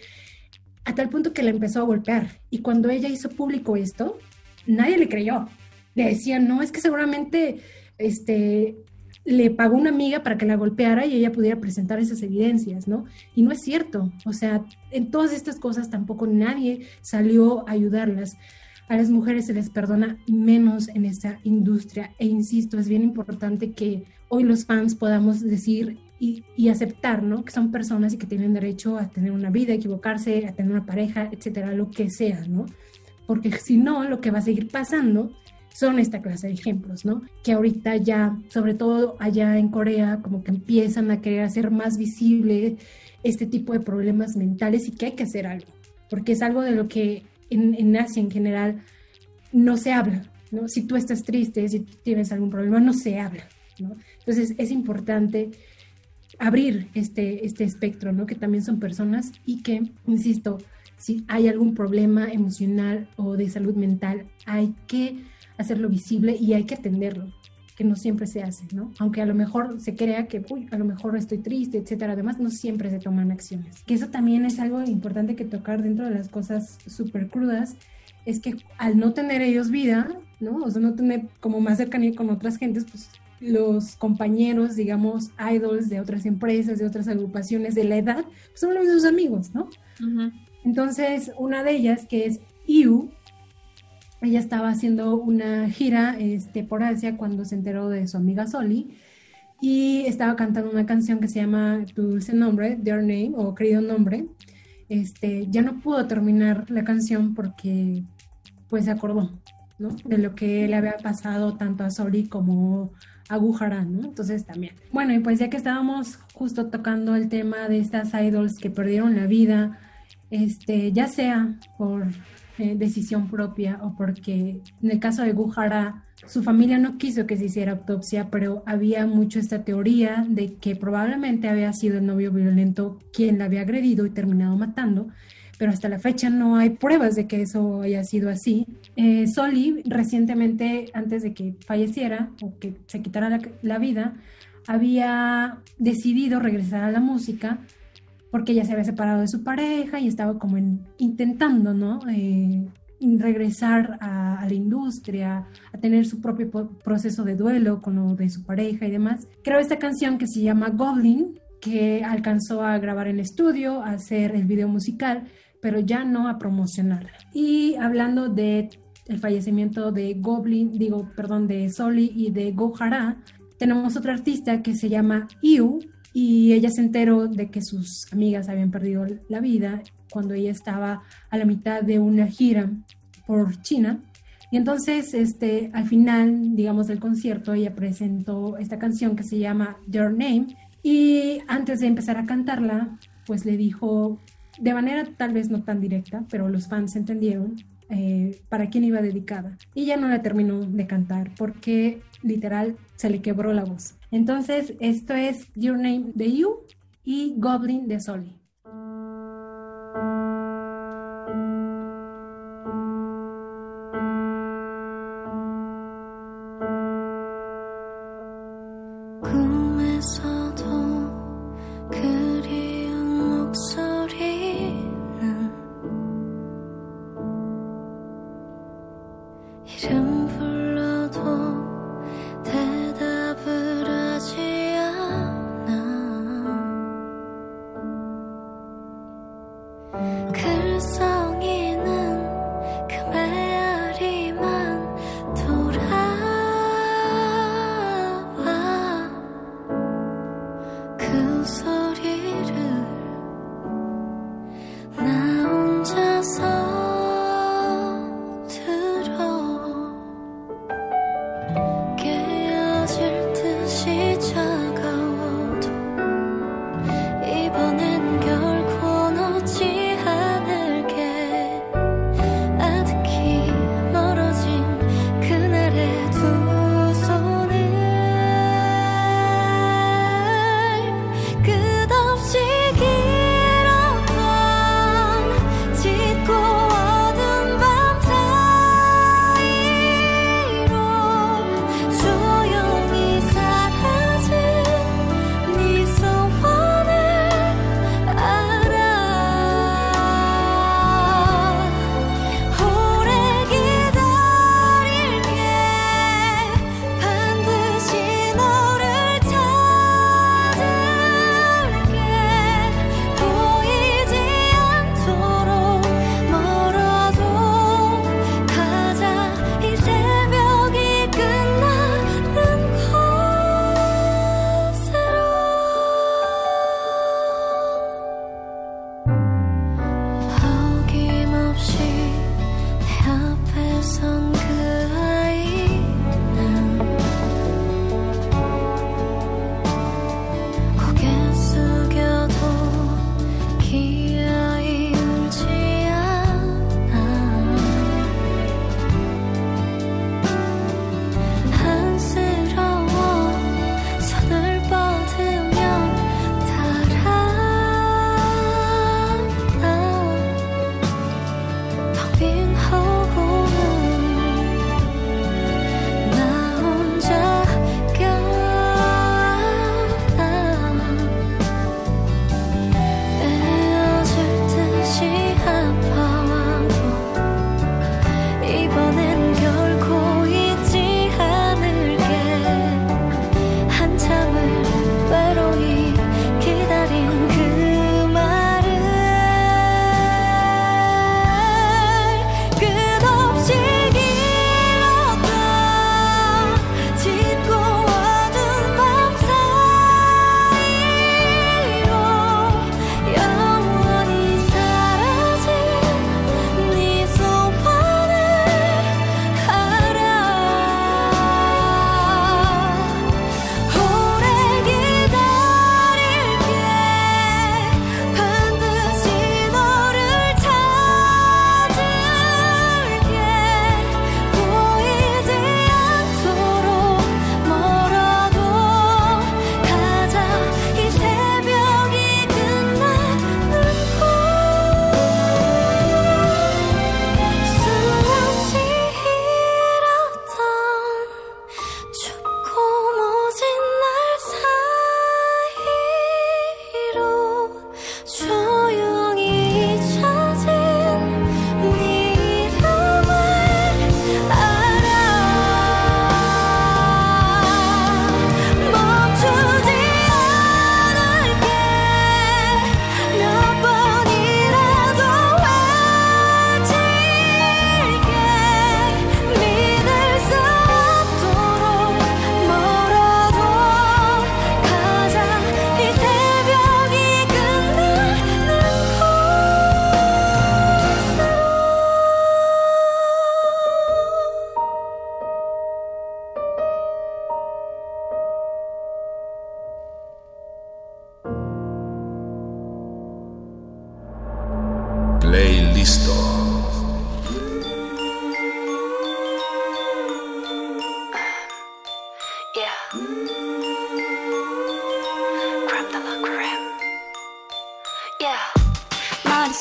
a tal punto que la empezó a golpear. Y cuando ella hizo público esto, nadie le creyó le decían, no, es que seguramente este, le pagó una amiga para que la golpeara y ella pudiera presentar esas evidencias, ¿no? Y no es cierto. O sea, en todas estas cosas tampoco nadie salió a ayudarlas. A las mujeres se les perdona menos en esta industria. E insisto, es bien importante que hoy los fans podamos decir y, y, aceptar, ¿no? Que son personas y que tienen derecho a tener una vida, a equivocarse, a tener una pareja, etcétera, lo que sea, ¿no? Porque si no, lo que va a seguir pasando son esta clase de ejemplos, ¿no? Que ahorita ya, sobre todo allá en Corea, como que empiezan a querer hacer más visible este tipo de problemas mentales y que hay que hacer algo, porque es algo de lo que en, en Asia en general no se habla, ¿no? Si tú estás triste, si tienes algún problema, no se habla, ¿no? Entonces es importante abrir este, este espectro, ¿no? Que también son personas y que, insisto, si hay algún problema emocional o de salud mental, hay que hacerlo visible y hay que atenderlo, que no siempre se hace, ¿no? Aunque a lo mejor se crea que, uy, a lo mejor estoy triste, etcétera, además no siempre se toman acciones. Que eso también es algo importante que tocar dentro de las cosas súper crudas, es que al no tener ellos vida, ¿no? O sea, no tener como más cercanía con otras gentes, pues los compañeros, digamos, idols de otras empresas, de otras agrupaciones de la edad, pues son los sus amigos, ¿no? Entonces, una de ellas, que es IU, ella estaba haciendo una gira este, por Asia cuando se enteró de su amiga Soli y estaba cantando una canción que se llama Tu dulce nombre, Dear Name o Querido Nombre. este, ya no pudo terminar la canción porque pues se acordó, ¿no? De lo que le había pasado tanto a Sori como a Guhara, ¿no? Entonces también. Bueno, y pues ya que estábamos justo tocando el tema de estas idols que perdieron la vida, este, ya sea por eh, decisión propia o porque en el caso de Guhara su familia no quiso que se hiciera autopsia, pero había mucho esta teoría de que probablemente había sido el novio violento quien la había agredido y terminado matando, pero hasta la fecha no hay pruebas de que eso haya sido así. Eh, Soli recientemente, antes de que falleciera o que se quitara la vida, había decidido regresar a la música porque ella se había separado de su pareja y estaba como en- intentando, ¿no? Eh, regresar a, a la industria, a tener su propio proceso de duelo con lo de su pareja y demás. Creo esta canción que se llama Goblin, que alcanzó a grabar en estudio, a hacer el video musical, pero ya no a promocionarla. Y hablando de el fallecimiento de Goblin, digo, perdón, de Soli y de Gohara, tenemos otra artista que se llama Iu y ella se enteró de que sus amigas habían perdido la vida cuando ella estaba a la mitad de una gira por China. Y entonces, este, al final, digamos, del concierto, ella presentó esta canción que se llama Your Name. Y antes de empezar a cantarla, pues le dijo, de manera tal vez no tan directa, pero los fans entendieron eh, para quién iba dedicada. Y ya no la terminó de cantar porque literal se le quebró la voz. Entonces, esto es Your Name de You y Goblin de Soli.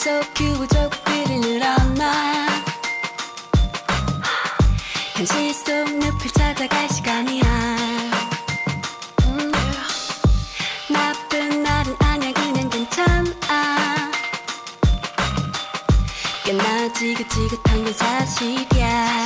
속 규보적들이 늘어나. 현실 속 늪을 찾아갈 시간이야. 나쁜 날은 아니야 그냥 괜찮아. 꽤나 지긋지긋한 게 사실이야.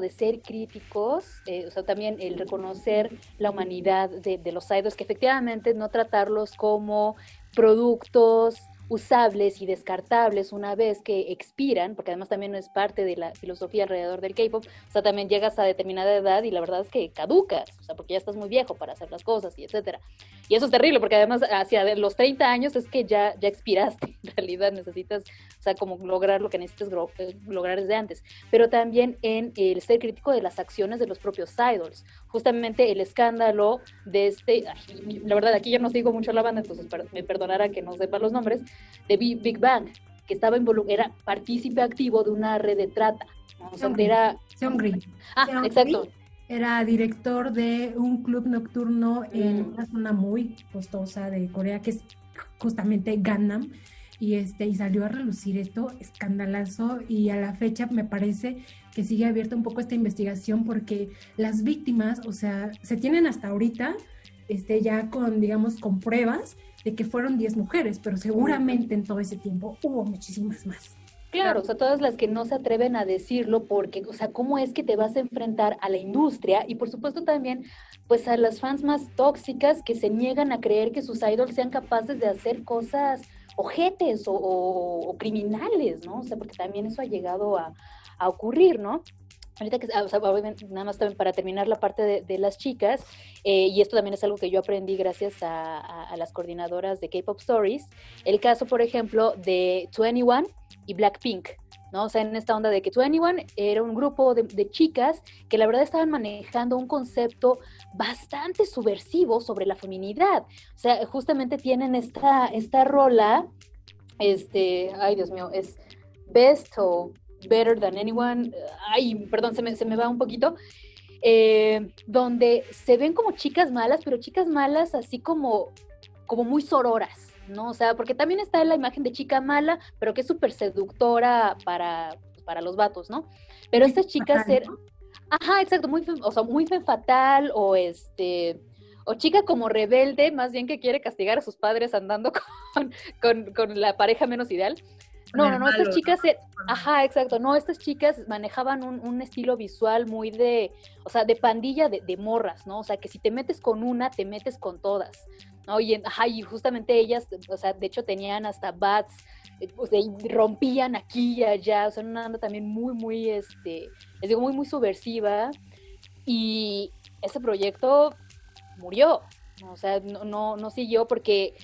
De ser críticos, eh, o sea, también el reconocer la humanidad de, de los idols, que efectivamente no tratarlos como productos usables y descartables una vez que expiran, porque además también es parte de la filosofía alrededor del K-pop, o sea, también llegas a determinada edad y la verdad es que caducas, o sea, porque ya estás muy viejo para hacer las cosas y etcétera. Y eso es terrible, porque además hacia los 30 años es que ya, ya expiraste, en realidad necesitas, o sea, como lograr lo que necesitas eh, lograr desde antes, pero también en el ser crítico de las acciones de los propios idols, justamente el escándalo de este, ay, la verdad aquí yo no sigo mucho la banda, entonces per- me perdonará que no sepa los nombres, de Big, Bang, que estaba involucrado, era partícipe activo de una red de trata, ¿no? o sea, Seungri. era... Ah, exacto. Era director de un club nocturno en Mm. una zona muy costosa de Corea, que es justamente Gangnam. Y, este, y salió a relucir esto, escandalazo, y a la fecha me parece que sigue abierta un poco esta investigación porque las víctimas, o sea, se tienen hasta ahorita este, ya con, digamos, con pruebas de que fueron 10 mujeres, pero seguramente en todo ese tiempo hubo muchísimas más. Claro, o sea, todas las que no se atreven a decirlo porque, o sea, ¿cómo es que te vas a enfrentar a la industria? Y por supuesto también, pues a las fans más tóxicas que se niegan a creer que sus idols sean capaces de hacer cosas ojetes o, o- o criminales, ¿no? O sea, porque también eso ha llegado a, a ocurrir, ¿no? Ahorita que, ah, nada más también para terminar la parte de, las chicas, eh, y esto también es algo que yo aprendí gracias a, las coordinadoras de K-Pop Stories, el caso, por ejemplo, de 21 y Blackpink, ¿no? O sea, en esta onda de que 21 era un grupo de, de chicas que la verdad estaban manejando un concepto bastante subversivo sobre la feminidad. O sea, justamente tienen esta, esta rola, este, ay Dios mío, es Best o Better Than Anyone, ay, perdón, se me, se me va un poquito, eh, donde se ven como chicas malas, pero chicas malas así como, como muy sororas, ¿no? O sea, porque también está la imagen de chica mala, pero que es súper seductora para, para los vatos, ¿no? Pero estas chicas eran... Ajá, exacto, muy, o sea, muy femme fatal o este... O chica como rebelde, más bien que quiere castigar a sus padres andando con, con, con la pareja menos ideal. No, no, no, estas chicas, ajá, exacto, no, estas chicas manejaban un, un estilo visual muy de, o sea, de pandilla de, de morras, ¿no? O sea, que si te metes con una, te metes con todas, ¿no? Y, en- ajá, y justamente ellas, o sea, de hecho tenían hasta bats, o sea, y rompían aquí y allá, o sea, una onda también muy, muy, este, les digo, muy, muy subversiva, y ese proyecto murió, ¿no? o sea, no, no, no siguió porque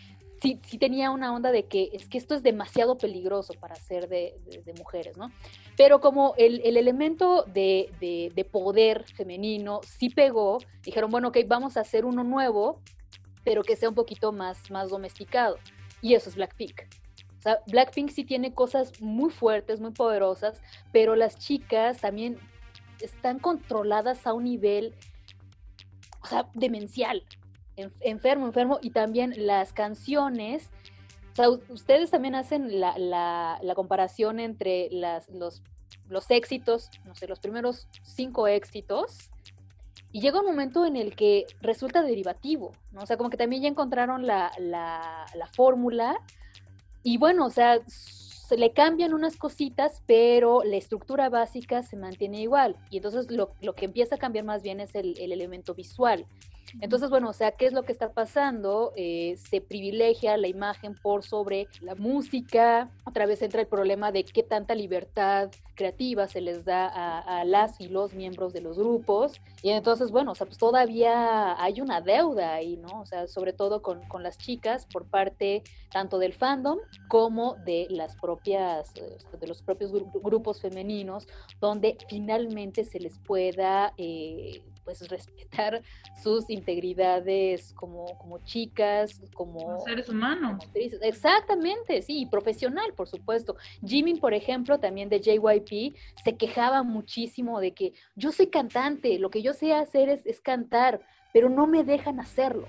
sí, tenía una onda de que es que esto es demasiado peligroso para ser de, mujeres, ¿no? Pero como el, el elemento de, de- de poder femenino sí pegó, dijeron, bueno, ok, vamos a hacer uno nuevo, pero que sea un poquito más, más domesticado. Y eso es Blackpink. O sea, Blackpink sí tiene cosas muy fuertes, muy poderosas, pero las chicas también están controladas a un nivel, o sea, demencial, en- enfermo, enfermo, y también las canciones, o sea, ustedes también hacen la, la- la comparación entre las, los, los éxitos, no sé, los primeros cinco éxitos, y llega un momento en el que resulta derivativo, ¿no? O sea, como que también ya encontraron la, la, la fórmula, y bueno, o sea, se le cambian unas cositas, pero la estructura básica se mantiene igual. Y entonces lo, lo que empieza a cambiar más bien es el, el elemento visual. Entonces, bueno, o sea, ¿qué es lo que está pasando? Eh, se privilegia la imagen por sobre la música. Otra vez entra el problema de qué tanta libertad creativa se les da a, las y los miembros de los grupos. Y entonces, bueno, o sea, pues todavía hay una deuda ahí, ¿no? O sea, sobre todo con, con las chicas por parte tanto del fandom como de las propias, eh, de los propios gru- grupos femeninos, donde finalmente se les pueda eh, pues respetar sus integridades como, como chicas, como Como seres humanos. como. Exactamente, sí, y profesional, por supuesto. Jimin, por ejemplo, también de JYP, se quejaba muchísimo de que yo soy cantante, lo que yo sé hacer es, es cantar, pero no me dejan hacerlo.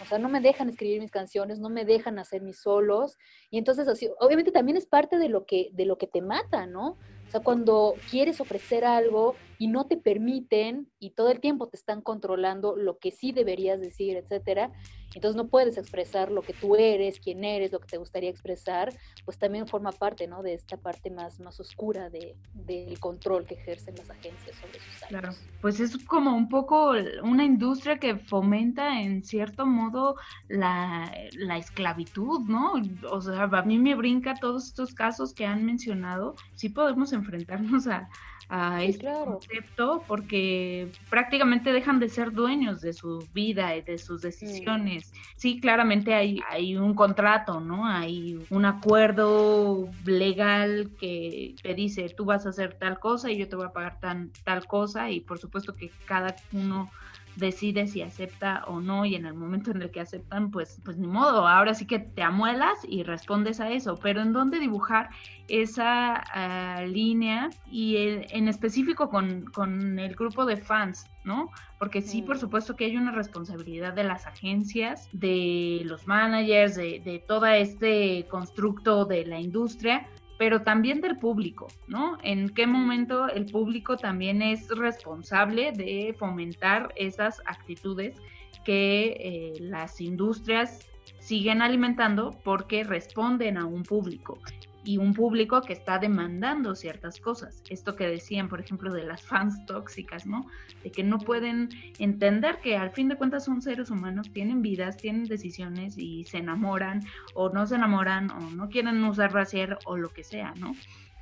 O sea, no me dejan escribir mis canciones, no me dejan hacer mis solos. Y entonces, así, obviamente también es parte de lo que, de lo que te mata, ¿no? O sea, cuando quieres ofrecer algo y no te permiten y todo el tiempo te están controlando lo que sí deberías decir, etcétera, entonces no puedes expresar lo que tú eres, quién eres, lo que te gustaría expresar, pues también forma parte, ¿no? De esta parte más, más oscura de, del control que ejercen las agencias sobre sus Claro, actos. pues es como un poco una industria que fomenta en cierto modo la, la esclavitud, ¿no? O sea, a mí me brinca todos estos casos que han mencionado. Sí podemos enfrentarnos a, a este concepto porque prácticamente dejan de ser dueños de su vida y de sus decisiones. Sí, claramente hay, un contrato, ¿no? Hay un acuerdo legal que te dice tú vas a hacer tal cosa y yo te voy a pagar tan, tal cosa y por supuesto que cada uno decide si acepta o no y en el momento en el que aceptan pues pues ni modo ahora sí que te amuelas y respondes a eso. Pero en dónde dibujar esa ah, línea y el- en específico con, con el grupo de fans no porque sí por supuesto que hay una responsabilidad de las agencias de los managers de, de todo este constructo de la industria pero también del público, ¿no? En qué momento el público también es responsable de fomentar esas actitudes que eh, las industrias siguen alimentando porque responden a un público y un público que está demandando ciertas cosas. Esto que decían, por ejemplo, de las fans tóxicas, ¿no? De que no pueden entender que al fin de cuentas son seres humanos, tienen vidas, tienen decisiones y se enamoran o no se enamoran o no quieren usar brasier o lo que sea, ¿no?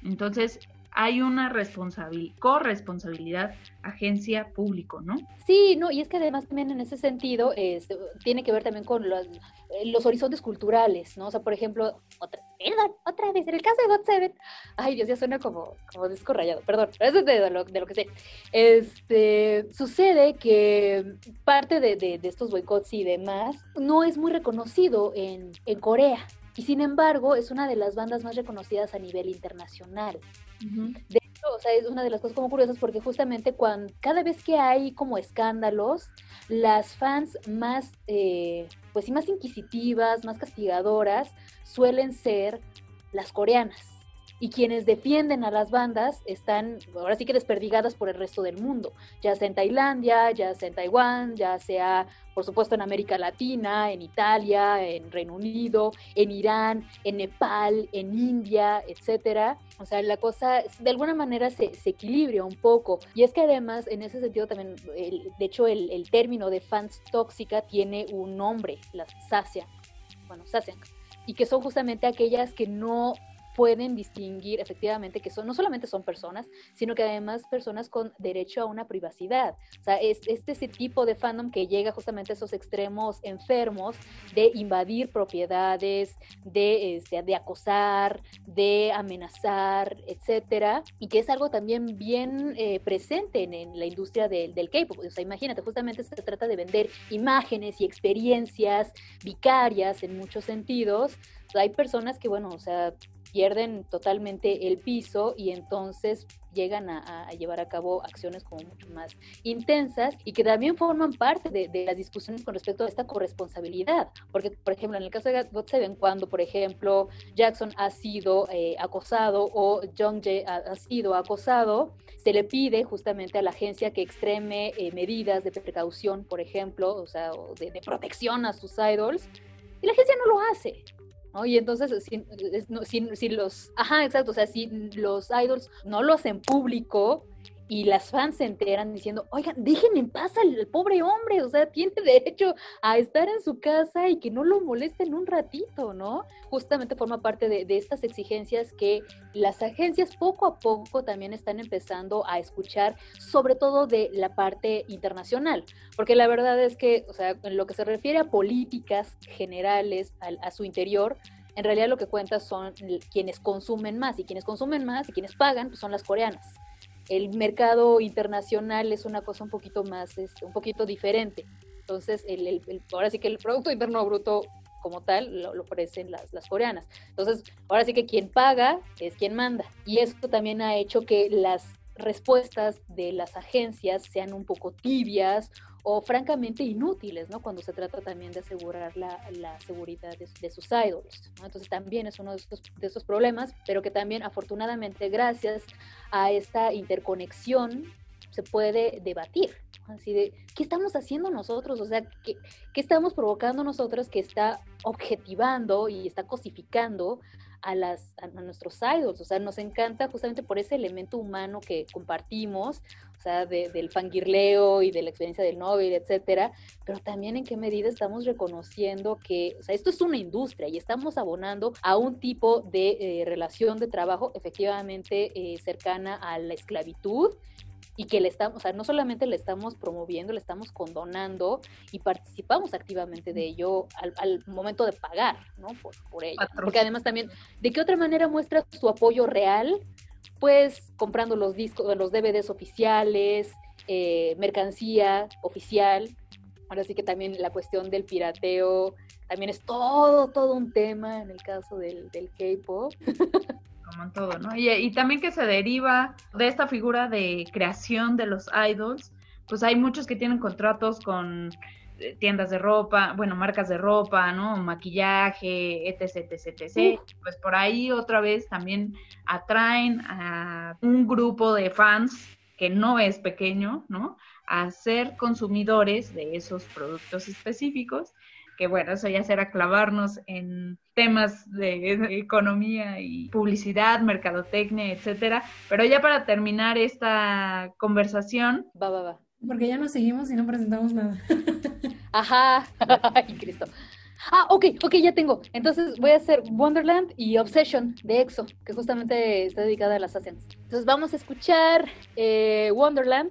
Entonces, hay una responsabil corresponsabilidad agencia público, ¿no? Sí, no, y es que además también en ese sentido es, tiene que ver también con los, los horizontes culturales, ¿no? O sea, por ejemplo, otra, perdón, otra vez, en el caso de God Seven, ay Dios, ya suena como, como disco rayado, perdón, pero eso es de lo, de lo que sé. Este, sucede que parte de, de, de estos boicots y demás no es muy reconocido en, en Corea. Y sin embargo, es una de las bandas más reconocidas a nivel internacional. De hecho, o sea, es una de las cosas como curiosas porque justamente cuando, cada vez que hay como escándalos, las fans más, eh, pues sí, más inquisitivas, más castigadoras, suelen ser las coreanas. Y quienes defienden a las bandas están, ahora sí que desperdigadas por el resto del mundo, ya sea en Tailandia, ya sea en Taiwán, ya sea, por supuesto, en América Latina, en Italia, en Reino Unido, en Irán, en Nepal, en India, etcétera. O sea, la cosa de alguna manera se, equilibra un poco. Y es que además, en ese sentido también, de hecho, el, término de fans tóxica tiene un nombre, las Sasian, bueno, Sasian, y que son justamente aquellas que no pueden distinguir efectivamente que son no solamente son personas, sino que además personas con derecho a una privacidad. O sea, es este ese tipo de fandom que llega justamente a esos extremos enfermos de invadir propiedades, de, este, de acosar, de amenazar, etcétera, y que es algo también bien eh, presente en, en, la industria del, del K-pop. O sea, imagínate, justamente se trata de vender imágenes y experiencias vicarias en muchos sentidos. Hay personas que, bueno, o sea, pierden totalmente el piso y entonces llegan a, llevar a cabo acciones como mucho más intensas y que también forman parte de, las discusiones con respecto a esta corresponsabilidad. Porque, por ejemplo, en el caso de God Seven, cuando, por ejemplo, Jackson ha sido eh, acosado o Jungjae ha, ha, sido acosado, se le pide justamente a la agencia que extreme eh, medidas de precaución, por ejemplo, o sea, de, de protección a sus idols, y la agencia no lo hace. Y entonces, si, si, si, los, ajá, exacto, o sea, si los idols no lo hacen público y las fans se enteran diciendo, oigan, dejen en paz al pobre hombre, o sea, tiene derecho a estar en su casa y que no lo molesten un ratito, ¿no? Justamente forma parte de, estas exigencias que las agencias poco a poco también están empezando a escuchar, sobre todo de la parte internacional, porque la verdad es que, o sea, en lo que se refiere a políticas generales a, a su interior, en realidad lo que cuenta son quienes consumen más, y quienes consumen más y quienes pagan pues son las coreanas el mercado internacional es una cosa un poquito más, es, un poquito diferente. Entonces, el, el, el, ahora sí que el Producto Interno Bruto como tal lo, lo ofrecen las, las, coreanas. Entonces, ahora sí que quien paga es quien manda. Y esto también ha hecho que las respuestas de las agencias sean un poco tibias o francamente inútiles, ¿no? Cuando se trata también de asegurar la, la seguridad de, de, sus idols, ¿no? Entonces también es uno de esos, de esos problemas, pero que también afortunadamente gracias a esta interconexión se puede debatir, así de, ¿qué estamos haciendo nosotros? O sea, ¿qué, qué estamos provocando nosotros que está objetivando y está cosificando a, las, a nuestros idols? O sea, nos encanta justamente por ese elemento humano que compartimos, o sea, de, del fangirleo y de la experiencia del Nobel, etcétera, pero también en qué medida estamos reconociendo que, o sea, esto es una industria y estamos abonando a un tipo de eh, relación de trabajo efectivamente eh, cercana a la esclavitud y que le estamos, o sea, no solamente le estamos promoviendo, le estamos condonando y participamos activamente de ello al, al momento de pagar, ¿no? Por, por ello. Porque además también, ¿de qué otra manera muestra su apoyo real? Pues comprando los discos, los DVDs oficiales, eh, mercancía oficial. Ahora sí que también la cuestión del pirateo también es todo, todo un tema en el caso del, del K-pop. como en todo, ¿no? Y, y, también que se deriva de esta figura de creación de los idols, pues hay muchos que tienen contratos con tiendas de ropa, bueno, marcas de ropa, ¿no? Maquillaje, etc, etc, etc. Pues por ahí otra vez también atraen a un grupo de fans que no es pequeño, ¿no? A ser consumidores de esos productos específicos que bueno, eso ya será clavarnos en temas de, economía y publicidad, mercadotecnia, etcétera. Pero ya para terminar esta conversación. Va, va, va. Porque ya nos seguimos y no presentamos nada. Ajá. Ay, Cristo. Ah, ok, ok, ya tengo. Entonces voy a hacer Wonderland y Obsession de EXO, que justamente está dedicada a las Asians. Entonces vamos a escuchar eh, Wonderland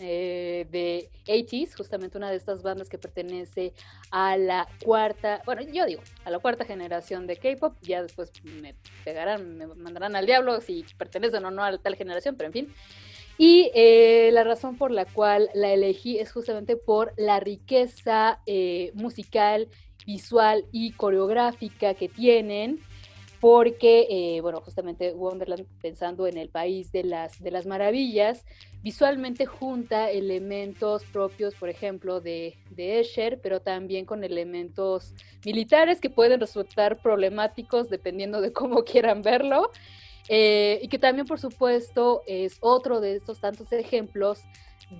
eh, de 80s, justamente una de estas bandas que pertenece a la cuarta, bueno, yo digo, a la cuarta generación de K-pop. Ya después me pegarán, me mandarán al diablo si pertenecen o no a tal generación, pero en fin. Y eh, la razón por la cual la elegí es justamente por la riqueza eh, musical, visual y coreográfica que tienen, porque, eh, bueno, justamente Wonderland, pensando en el país de las, de las maravillas, visualmente junta elementos propios, por ejemplo, de, Escher, pero también con elementos militares que pueden resultar problemáticos dependiendo de cómo quieran verlo. Eh, y que también, por supuesto, es otro de estos tantos ejemplos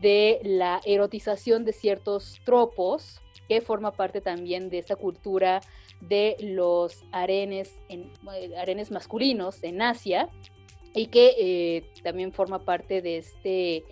de la erotización de ciertos tropos, que forma parte también de esta cultura de los arenes, en, eh, arenes masculinos en Asia, y que eh, también forma parte de este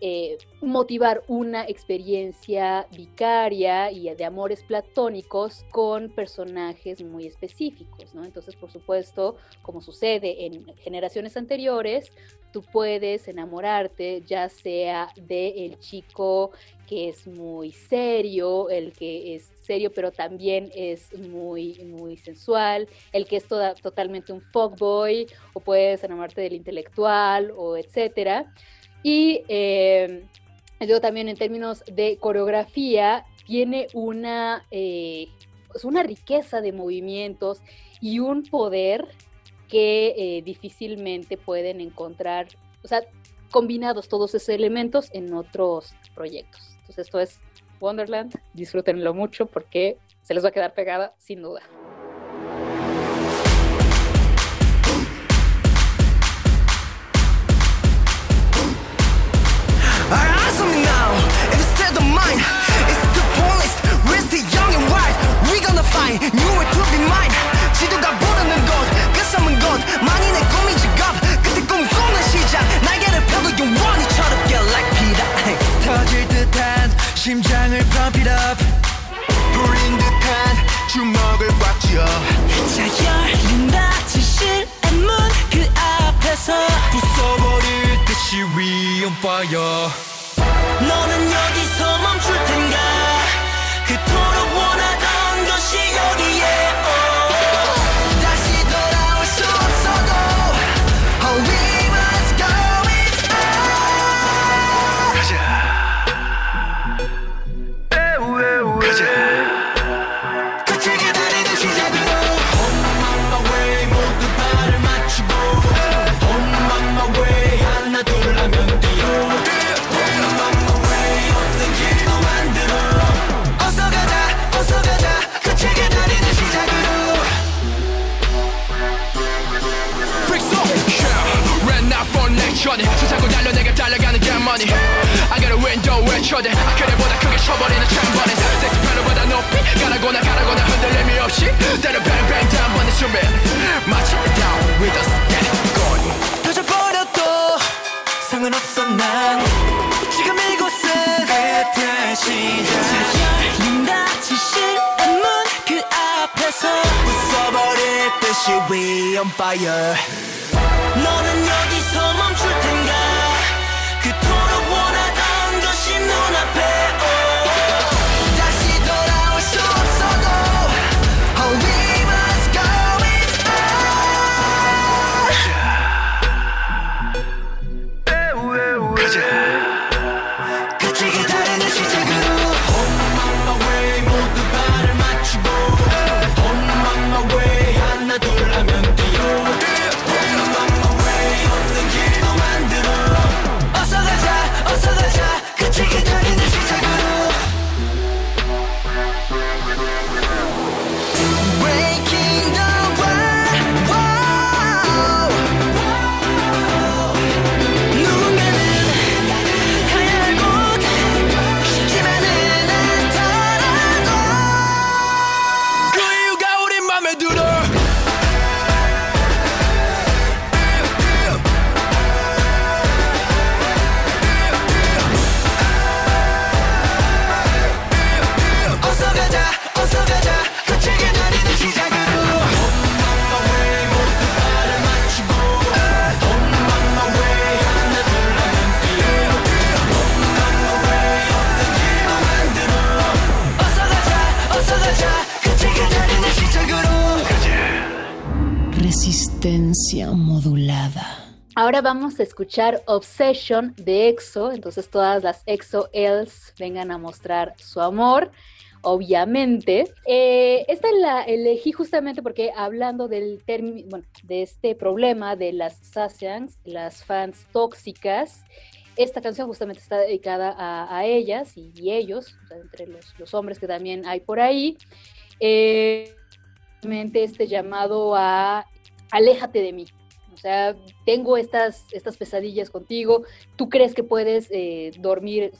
eh, motivar una experiencia vicaria y de amores platónicos con personajes muy específicos, ¿no? Entonces, por supuesto, como sucede en generaciones anteriores, tú puedes enamorarte ya sea del el chico que es muy serio, el que es serio pero también es muy, muy sensual, el que es toda, totalmente un fuckboy, o puedes enamorarte del intelectual, o etcétera. Y eh, luego también en términos de coreografía, tiene una, eh, pues una riqueza de movimientos y un poder que eh, difícilmente pueden encontrar, o sea, combinados todos esos elementos en otros proyectos. Entonces esto es Wonderland, disfrútenlo mucho porque se les va a quedar pegada sin duda. We gonna find new way to be mine. 지도가 부르는 곳, 그 섬은 곳 많이 내 꿈이 직업 끝에 꿈꾸는 시작 날개를 펴고 영원히 철없게 like Peter. 터질 듯한 심장을 pump it up. 불린 듯한 주먹을 꽉 쥐어. 자 열린다 진실의 문그 앞에서 부숴버릴 듯이 we on fire. 너는 여기서 멈출 텐가? 그토록 원하던 next journey. 수상고 달려 내가 달려가는 get money. I got a window 외쳐대. 아크레보다 크게 쳐버리는 창번에. 높이 가라고나 가라고나 흔들림이 없이. 때려 bang bang 단번에 숨을 마치 down with us. Get it going. 터져버려도 상관없어 난 지금 이곳은 그때 시작 열린다 진실의 문그 앞에서 부숴버릴 듯이 we on fire Modulada. Ahora vamos a escuchar Obsession de EXO, entonces todas las EXO Els vengan a mostrar su amor, obviamente. Eh, esta la elegí justamente porque hablando del término, bueno, de este problema de las Sassians, las fans tóxicas, esta canción justamente está dedicada a, ellas y, ellos, entre los, hombres que también hay por ahí. Eh, este llamado a aléjate de mí. O sea, tengo estas, estas pesadillas contigo, tú crees que puedes eh, dormir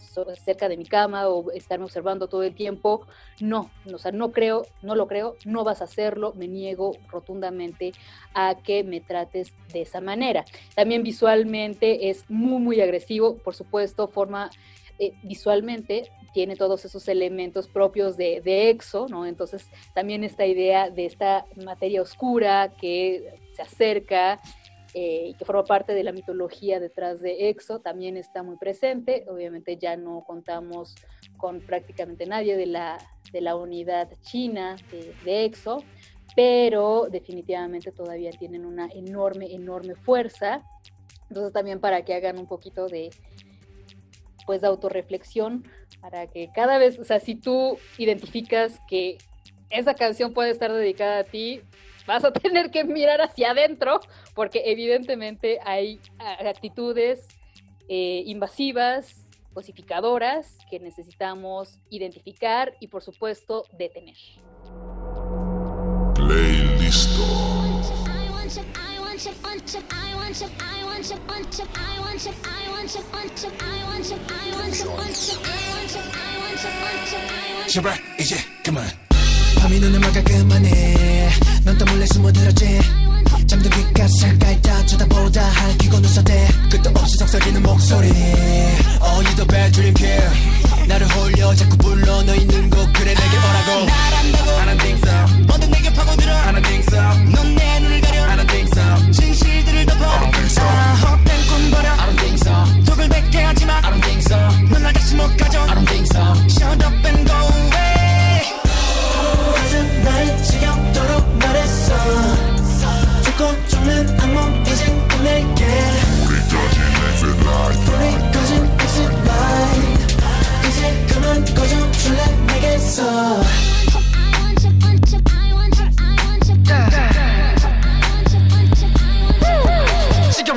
cerca de mi cama o estarme observando todo el tiempo. No, o sea, no creo, no lo creo, no vas a hacerlo, me niego rotundamente a que me trates de esa manera. También visualmente es muy, muy agresivo, por supuesto, forma eh, visualmente tiene todos esos elementos propios de, de EXO, ¿no? Entonces también esta idea de esta materia oscura que se acerca eh, y que forma parte de la mitología detrás de EXO, también está muy presente. Obviamente ya no contamos con prácticamente nadie de la, de la unidad china de, de EXO, pero definitivamente todavía tienen una enorme, enorme fuerza. Entonces también para que hagan un poquito de, pues, de autorreflexión, para que cada vez, o sea, si tú identificas que esa canción puede estar dedicada a ti, vas a tener que mirar hacia adentro, porque evidentemente hay actitudes eh, invasivas, cosificadoras, que necesitamos identificar y, por supuesto, detener. 제발 이제 그만 밤이 눈을 막아 그만해 넌또 몰래 숨어들었지 잠든 귓가에 가까이 다 쳐다보다 할퀴고 눈썹대 끝도 없이 속삭이는 목소리 Oh you the bad dream kid 나를 홀려 자꾸 불러 너 있는 곳 그래 내게 오라고 날 안다고 I don't think so 뭐든 내게 파고들어 I don't think so 넌 내 눈을 가려 don't think so 헛된 꿈 버려 I don't think so 독을 뱉게 하지 마 I don't think so 넌날 다시 못 가져 I don't think so Shut up and go away 가슴 날 지겹도록 말했어 죽고 죽는 악몽 이젠 끝낼게 우리까지 exit light. 우리까진 exit line 이제 그만 꺼져 줄래 내게서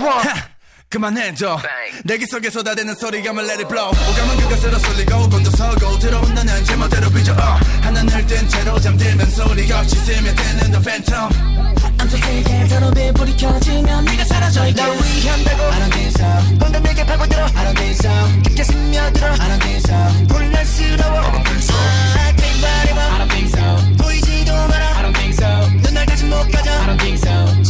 지겨워 그만해줘 내기 속에 쏟아대는 소리가 말 let it blow 오감은 그것으로 쏠리고 곤두서고 들어온 나는 제멋대로 빚어 어. 하나를 뜬 채로 잠들면 소리 없이 스며드는 the phantom I'm so sick 더럽이 불이 켜지면 네가 사라져 있게 날 위한다고 I don't think so 방금 내게 파고들어 I don't think so 깊게 스며들어 I don't think so 혼란스러워 I don't think so I think about it I don't think so 보이지도 마라 I don't think so 넌날 다시 못 가져 I don't think so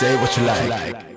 say what you like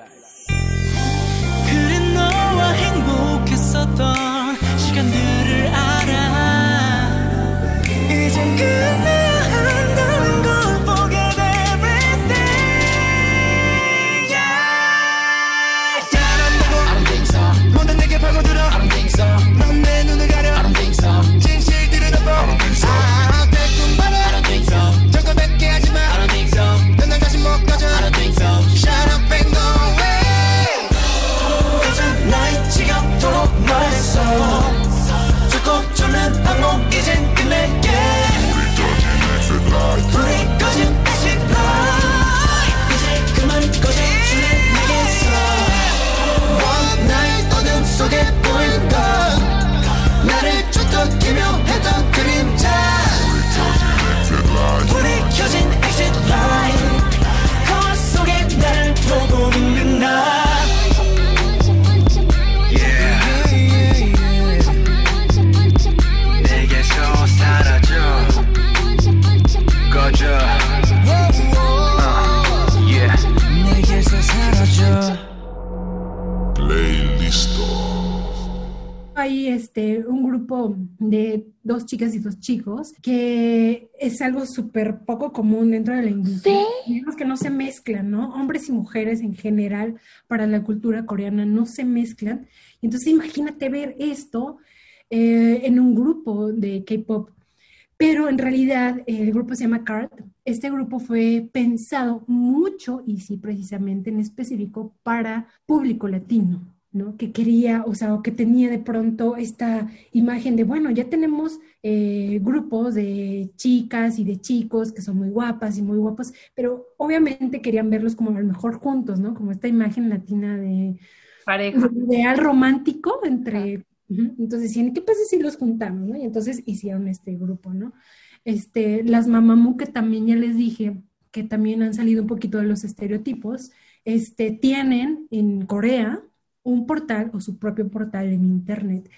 este, un grupo de dos chicas y dos chicos, que es algo súper poco común dentro de la industria. Digamos que no se mezclan, ¿no? Hombres y mujeres en general para la cultura coreana no se mezclan. Entonces imagínate ver esto eh, en un grupo de K-Pop. Pero en realidad el grupo se llama CART. Este grupo fue pensado mucho y sí precisamente en específico para público latino. ¿No? Que quería, o sea, o que tenía de pronto esta imagen de, bueno, ya tenemos eh, grupos de chicas y de chicos que son muy guapas y muy guapos, pero obviamente querían verlos como a lo mejor juntos, ¿no? Como esta imagen latina de pareja. Ideal romántico entre... Entonces decían, ¿qué pasa si los juntamos, no? Y entonces hicieron este grupo, ¿no? Este, las Mamamoo, que también ya les dije, que también han salido un poquito de los estereotipos, este, tienen en Corea, un portal o su propio portal en Internet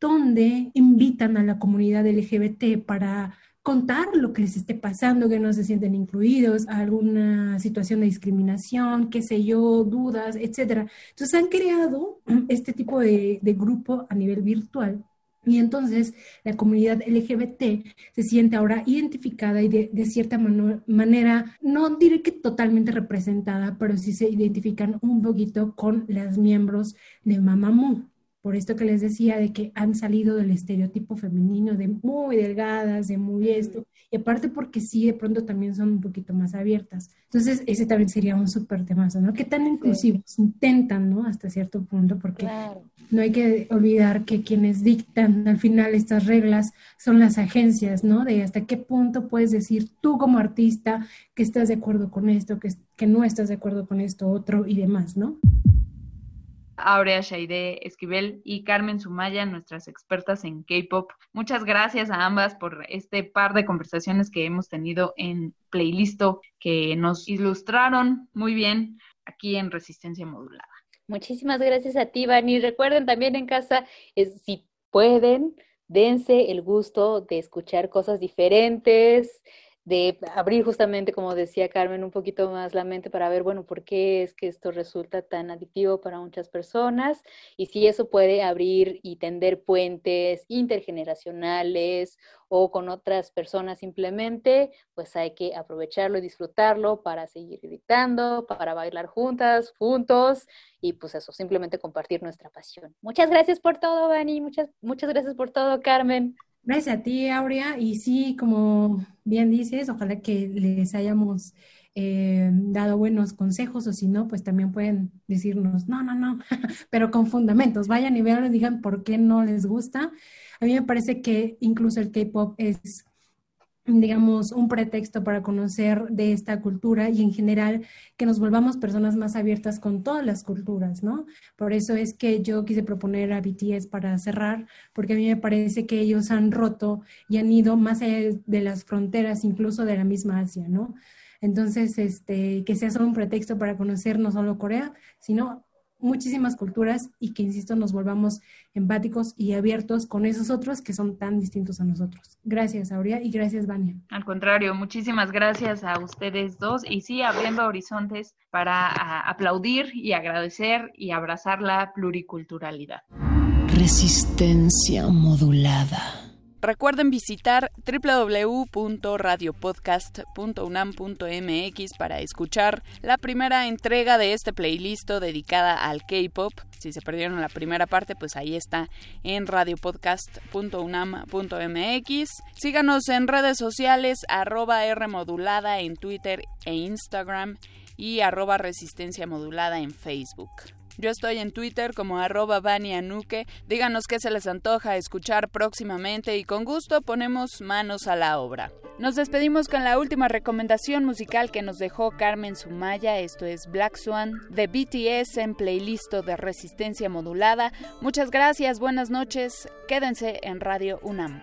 donde invitan a la comunidad LGBT para contar lo que les esté pasando, que no se sienten incluidos, alguna situación de discriminación, qué sé yo, dudas, etcétera. Entonces han creado este tipo de, de grupo a nivel virtual y entonces la comunidad LGBT se siente ahora identificada y de, de cierta manera, no diré que totalmente representada, pero sí se identifican un poquito con las miembros de Mamamoo por esto que les decía de que han salido del estereotipo femenino de muy delgadas, de muy esto, y aparte porque sí, de pronto también son un poquito más abiertas. Entonces, ese también sería un súper temazo, ¿no? Que tan inclusivos intentan, ¿no? Hasta cierto punto, porque no hay que olvidar que quienes dictan al final estas reglas son las agencias, ¿no? De hasta qué punto puedes decir tú como artista que estás de acuerdo con esto, que, que no estás de acuerdo con esto otro y demás, ¿no? Aurea Shaide Esquivel y Carmen Sumaya, nuestras expertas en K-pop. Muchas gracias a ambas por este par de conversaciones que hemos tenido en Playlisto que nos ilustraron muy bien aquí en Resistencia Modulada. Muchísimas gracias a ti, Vani. Recuerden también en casa, si pueden, dense el gusto de escuchar cosas diferentes, de abrir justamente, como decía Carmen, un poquito más la mente para ver, bueno, por qué es que esto resulta tan adictivo para muchas personas y si eso puede abrir y tender puentes intergeneracionales o con otras personas simplemente, pues hay que aprovecharlo y disfrutarlo para seguir dictando, para bailar juntas, juntos y pues eso, simplemente compartir nuestra pasión. Muchas gracias por todo, Vani, muchas, muchas gracias por todo, Carmen. Gracias a ti, Aurea. Y sí, como bien dices, ojalá que les hayamos eh, dado buenos consejos o si no, pues también pueden decirnos, no, no, no, pero con fundamentos. Vayan y vean y digan por qué no les gusta. A mí me parece que incluso el K-Pop es digamos, un pretexto para conocer de esta cultura y en general que nos volvamos personas más abiertas con todas las culturas, ¿no? Por eso es que yo quise proponer a BTS para cerrar, porque a mí me parece que ellos han roto y han ido más allá de las fronteras, incluso de la misma Asia, ¿no? Entonces, este, que sea solo un pretexto para conocer no solo Corea, sino muchísimas culturas y que, insisto, nos volvamos empáticos y abiertos con esos otros que son tan distintos a nosotros. Gracias, Aurea, y gracias, Vania. Al contrario, muchísimas gracias a ustedes dos y sí, abriendo horizontes para aplaudir y agradecer y abrazar la pluriculturalidad. Resistencia modulada. Recuerden visitar www.radiopodcast.unam.mx para escuchar la primera entrega de este playlist dedicada al K-pop. Si se perdieron la primera parte, pues ahí está en radiopodcast.unam.mx. Síganos en redes sociales, arroba R modulada en Twitter e Instagram y arroba resistencia modulada en Facebook. Yo estoy en Twitter como arroba Anuque. Díganos qué se les antoja escuchar próximamente y con gusto ponemos manos a la obra. Nos despedimos con la última recomendación musical que nos dejó Carmen Sumaya. Esto es Black Swan de BTS en playlist de resistencia modulada. Muchas gracias, buenas noches. Quédense en Radio UNAM.